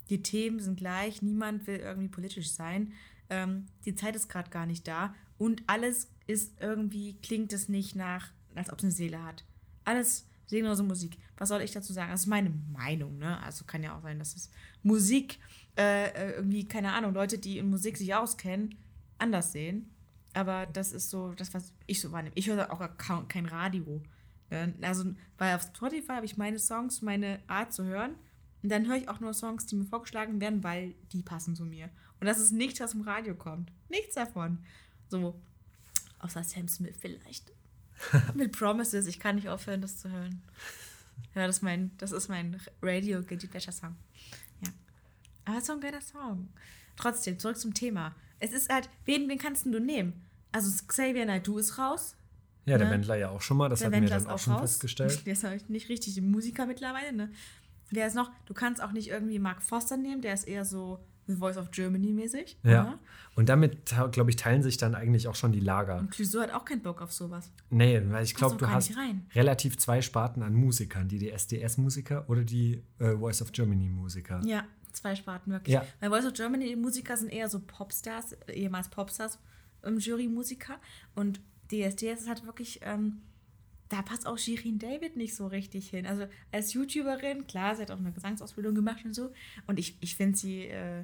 C: Die Themen sind gleich, niemand will irgendwie politisch sein. Ähm, die Zeit ist gerade gar nicht da. Und alles ist irgendwie, klingt es nicht nach, als ob es eine Seele hat. Alles seelenlose Musik. Was soll ich dazu sagen? Das ist meine Meinung, ne? Also kann ja auch sein, dass es Musik, äh, äh, irgendwie, keine Ahnung, Leute, die in Musik sich auskennen, anders sehen. Aber das ist so das, was ich so wahrnehme. Ich höre auch kein Radio. Äh, Also, weil auf Spotify habe ich meine Songs, meine Art zu hören. Und dann höre ich auch nur Songs, die mir vorgeschlagen werden, weil die passen zu mir. Und das ist nichts, was im Radio kommt. Nichts davon. So, außer Sam Smith vielleicht. Mit Promises, ich kann nicht aufhören, das zu hören. Ja, das ist mein, das ist mein Radio Guilty Pleasure Song. Ja. Aber es ist so ein geiler Song. Trotzdem, zurück zum Thema. Es ist halt, wen, wen kannst du nehmen? Also Xavier Naidoo ist raus.
B: ja, der
C: ne?
B: Wendler ja auch schon mal, das
C: Der
B: hatten wir
C: Wendler
B: dann auch
C: auch
B: schon
C: raus.
B: festgestellt.
C: Der ist halt nicht richtig Musiker mittlerweile, ne? Wer ist noch? Du kannst auch nicht irgendwie Mark Foster nehmen, der ist eher so The Voice of Germany mäßig.
B: Ja.
C: oder?
B: Und damit, glaube ich, teilen sich dann eigentlich auch schon die Lager.
C: Und Clouseau hat auch keinen Bock auf sowas.
B: Nee, weil ich glaube,
C: du
B: hast relativ zwei Sparten an Musikern, die die SDS-Musiker oder die äh, Voice of Germany-Musiker.
C: Ja, zwei Sparten wirklich.
B: Ja.
C: Bei Voice of Germany die Musiker sind eher so Popstars, ehemals Popstars, ähm, Jury-Musiker. Und DSDS ist halt wirklich, ähm, da passt auch Shirin David nicht so richtig hin. Also als YouTuberin, klar, sie hat auch eine Gesangsausbildung gemacht und so. Und ich, ich finde sie, äh,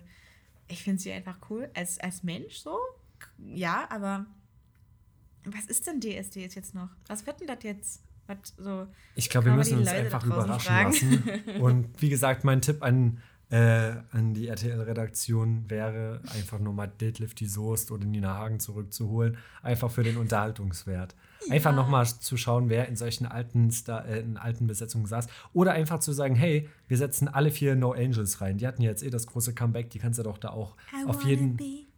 C: ich finde sie einfach cool. Als, als Mensch so, ja, aber was ist denn DSDS jetzt noch? Was wird denn das jetzt? Was so,
B: Ich glaube, wir müssen uns einfach überraschen lassen. Und wie gesagt, mein Tipp an, äh, an die RTL-Redaktion wäre, einfach nur mal Deadlift die Soest oder Nina Hagen zurückzuholen. Einfach für den Unterhaltungswert. Einfach nochmal zu schauen, wer in solchen alten, Star äh, in alten Besetzungen saß. Oder einfach zu sagen, hey, wir setzen alle vier No Angels rein. Die hatten jetzt eh das große Comeback, die kannst du doch da auch
C: I
B: auf jeden
C: be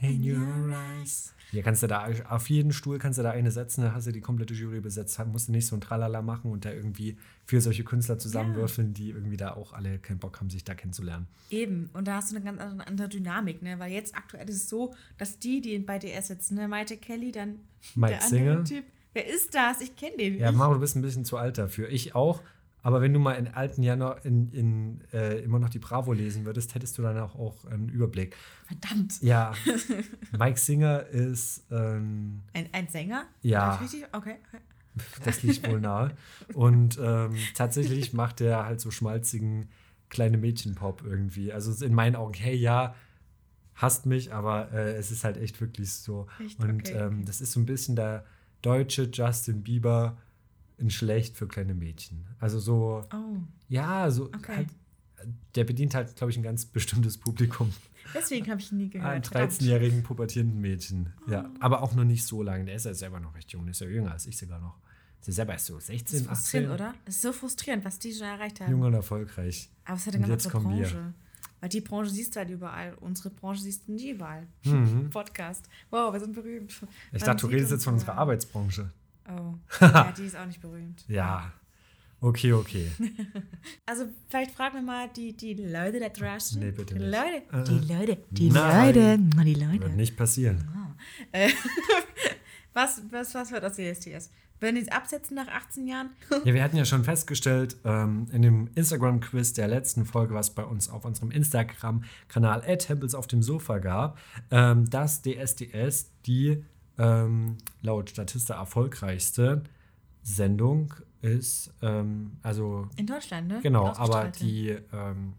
B: in your eyes. Hier kannst du da auf jeden Stuhl kannst du da eine setzen, da hast du die komplette Jury besetzt, musst du nicht so ein Tralala machen und da irgendwie für solche Künstler zusammenwürfeln, die irgendwie da auch alle keinen Bock haben, sich da kennenzulernen.
C: Eben, und da hast du eine ganz andere- Dynamik, ne? Weil jetzt aktuell ist es so, dass die, die bei DS sitzen, ne, Maite Kelly, dann
B: Mike
C: der andere
B: Singer.
C: Typ. Wer ist das? Ich kenne den
B: Ja. Maro, du bist ein bisschen zu alt dafür. Ich auch. Aber wenn du mal in alten Jahren noch in, in, äh, immer noch die Bravo lesen würdest, hättest du dann auch, auch einen Überblick.
C: Verdammt.
B: Ja, Mike Singer ist, ähm,
C: Ein, ein Sänger?
B: Ja.
C: Richtig? Okay.
B: das liegt wohl nahe. Und ähm, tatsächlich macht er halt so schmalzigen kleine Mädchenpop irgendwie. Also in meinen Augen, hey, ja, hasst mich, aber äh, es ist halt echt wirklich so.
C: Echt?
B: Und
C: Okay,
B: ähm, das ist so ein bisschen der deutsche Justin Bieber in schlecht für kleine Mädchen. Also so,
C: Oh.
B: ja, so
C: Okay.
B: halt, der bedient halt, glaube ich, ein ganz bestimmtes Publikum
C: Deswegen habe ich ihn nie gehört. Verdammt.
B: 13-jährigen pubertierenden Mädchen. Ja,
C: Oh.
B: aber auch noch nicht so lange. Der ist ja selber noch recht jung, der ist ja jünger als ich sogar noch. Der ist selber erst so
C: Das
B: 16,
C: ist
B: 18.
C: frustrierend, oder? Das ist so frustrierend, was die schon erreicht haben.
B: Jung und erfolgreich.
C: Aber es hat eine ganz
B: jetzt
C: andere
B: kommen wir.
C: Branche. Weil die Branche siehst du halt überall. Unsere Branche siehst du nie überall.
B: Mhm.
C: Podcast. Wow, wir sind berühmt.
B: Ich
C: Man
B: dachte, du redest jetzt von unserer. Arbeitsbranche.
C: Oh. ja, die ist auch nicht berühmt.
B: Ja. Okay, okay.
C: Also vielleicht fragen wir mal die, die Leute da draußen.
B: Nee, bitte
C: die
B: nicht.
C: Leute.
B: Äh,
C: Die Leute. Die
B: nein.
C: Leute. Die
B: Wird
C: Leute.
B: nicht passieren.
C: Äh, was, was, was wird aus DSTS? Werden die es absetzen nach 18 Jahren?
B: Ja, wir hatten ja schon festgestellt ähm, in dem Instagram-Quiz der letzten Folge, was bei uns auf unserem Instagram-Kanal Tempels auf dem Sofa gab, ähm, dass DSDS die ähm, laut Statista erfolgreichste Sendung ist. Ähm, also
C: In Deutschland, ne?
B: Genau, aber die, ähm,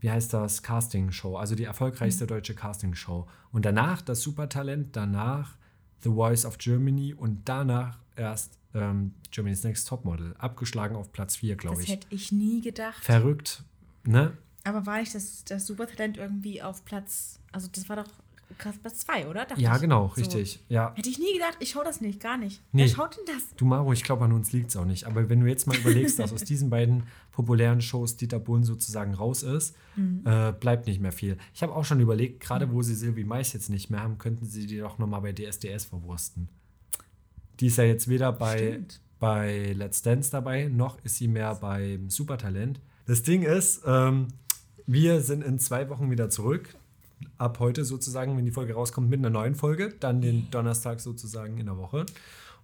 B: wie heißt das, Casting-Show, also die
C: Mhm.
B: erfolgreichste deutsche Casting-Show. Und danach das Supertalent, danach The Voice of Germany und danach erst ähm, Germany's Next Topmodel. Abgeschlagen auf Platz 4, glaube
C: Das
B: ich.
C: hätte ich nie gedacht.
B: Verrückt, ne?
C: Aber war nicht das, das Supertalent irgendwie auf Platz. Also, das war doch krass Platz 2, oder? Dachte
B: Ja,
C: ich.
B: genau,
C: So.
B: richtig. Ja.
C: Hätte ich nie gedacht, ich schaue das nicht, gar nicht.
B: Nee.
C: Wer schaut denn das?
B: Du Maro, ich glaube, an uns liegt es auch nicht. Aber wenn du jetzt mal überlegst, dass aus diesen beiden populären Shows Dieter Bohlen sozusagen raus ist, äh, bleibt nicht mehr viel. Ich habe auch schon überlegt, gerade wo sie Silvi Mais jetzt nicht mehr haben, könnten sie die doch nochmal bei DSDS verwursten. Die ist ja jetzt weder bei,
C: Stimmt.
B: bei Let's Dance dabei, noch ist sie mehr beim Supertalent. Das Ding ist, ähm, wir sind in zwei Wochen wieder zurück. Ab heute sozusagen, wenn die Folge rauskommt, mit einer neuen Folge. Dann den Donnerstag sozusagen in der Woche.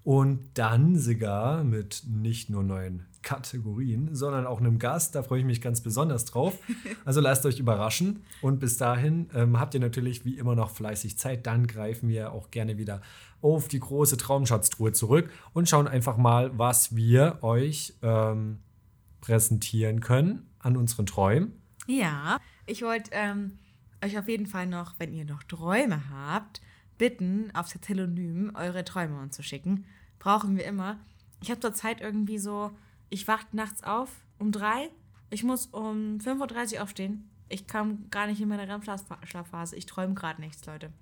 B: Und dann sogar mit nicht nur neuen Kategorien, sondern auch einem Gast. Da freue ich mich ganz besonders drauf. Also lasst euch überraschen. Und bis dahin ähm, habt ihr natürlich wie immer noch fleißig Zeit. Dann greifen wir auch gerne wieder auf die große Traumschatztruhe zurück und schauen einfach mal, was wir euch ähm, präsentieren können an unseren Träumen.
C: Ja, ich wollte ähm, euch auf jeden Fall noch, wenn ihr noch Träume habt, bitten, aufs Telonym eure Träume uns zu schicken. Brauchen wir immer. Ich habe zurzeit irgendwie so, ich wache nachts auf um drei, ich muss um 5.30 Uhr aufstehen. Ich kam gar nicht in meine REM-Schlafphase. Ich träume gerade nichts, Leute.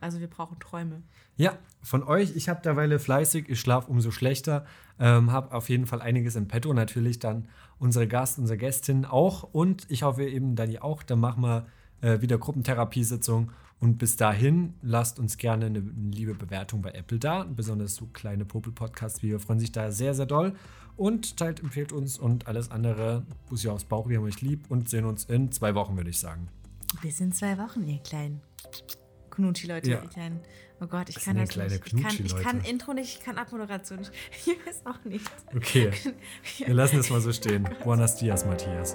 C: Also wir brauchen Träume.
B: Ja, von euch, ich habe derweile fleißig, ich schlafe umso schlechter, ähm, habe auf jeden Fall einiges in petto. Natürlich dann unsere Gast, unsere Gästin auch und ich hoffe eben Dani auch. Dann machen wir äh, wieder Gruppentherapiesitzung und bis dahin lasst uns gerne eine, liebe Bewertung bei Apple da, besonders so kleine Popel-Podcasts wie wir freuen sich da sehr, sehr doll. Und teilt, empfehlt uns und alles andere. Bussi aufs Bauch, wir haben euch lieb und sehen uns in zwei Wochen, würde ich sagen.
C: Bis in zwei Wochen, ihr kleinen Knutschi, Leute.
B: Ja.
C: Ihr kleinen, oh Gott, ich
B: Was
C: kann das
B: kleine
C: nicht. Ich kann, ich
B: Knutschi-Leute?
C: kann Intro nicht, ich kann Abmoderation nicht. Ich weiß auch nicht.
B: Okay, wir lassen es mal so stehen. Buenos dias, Matthias.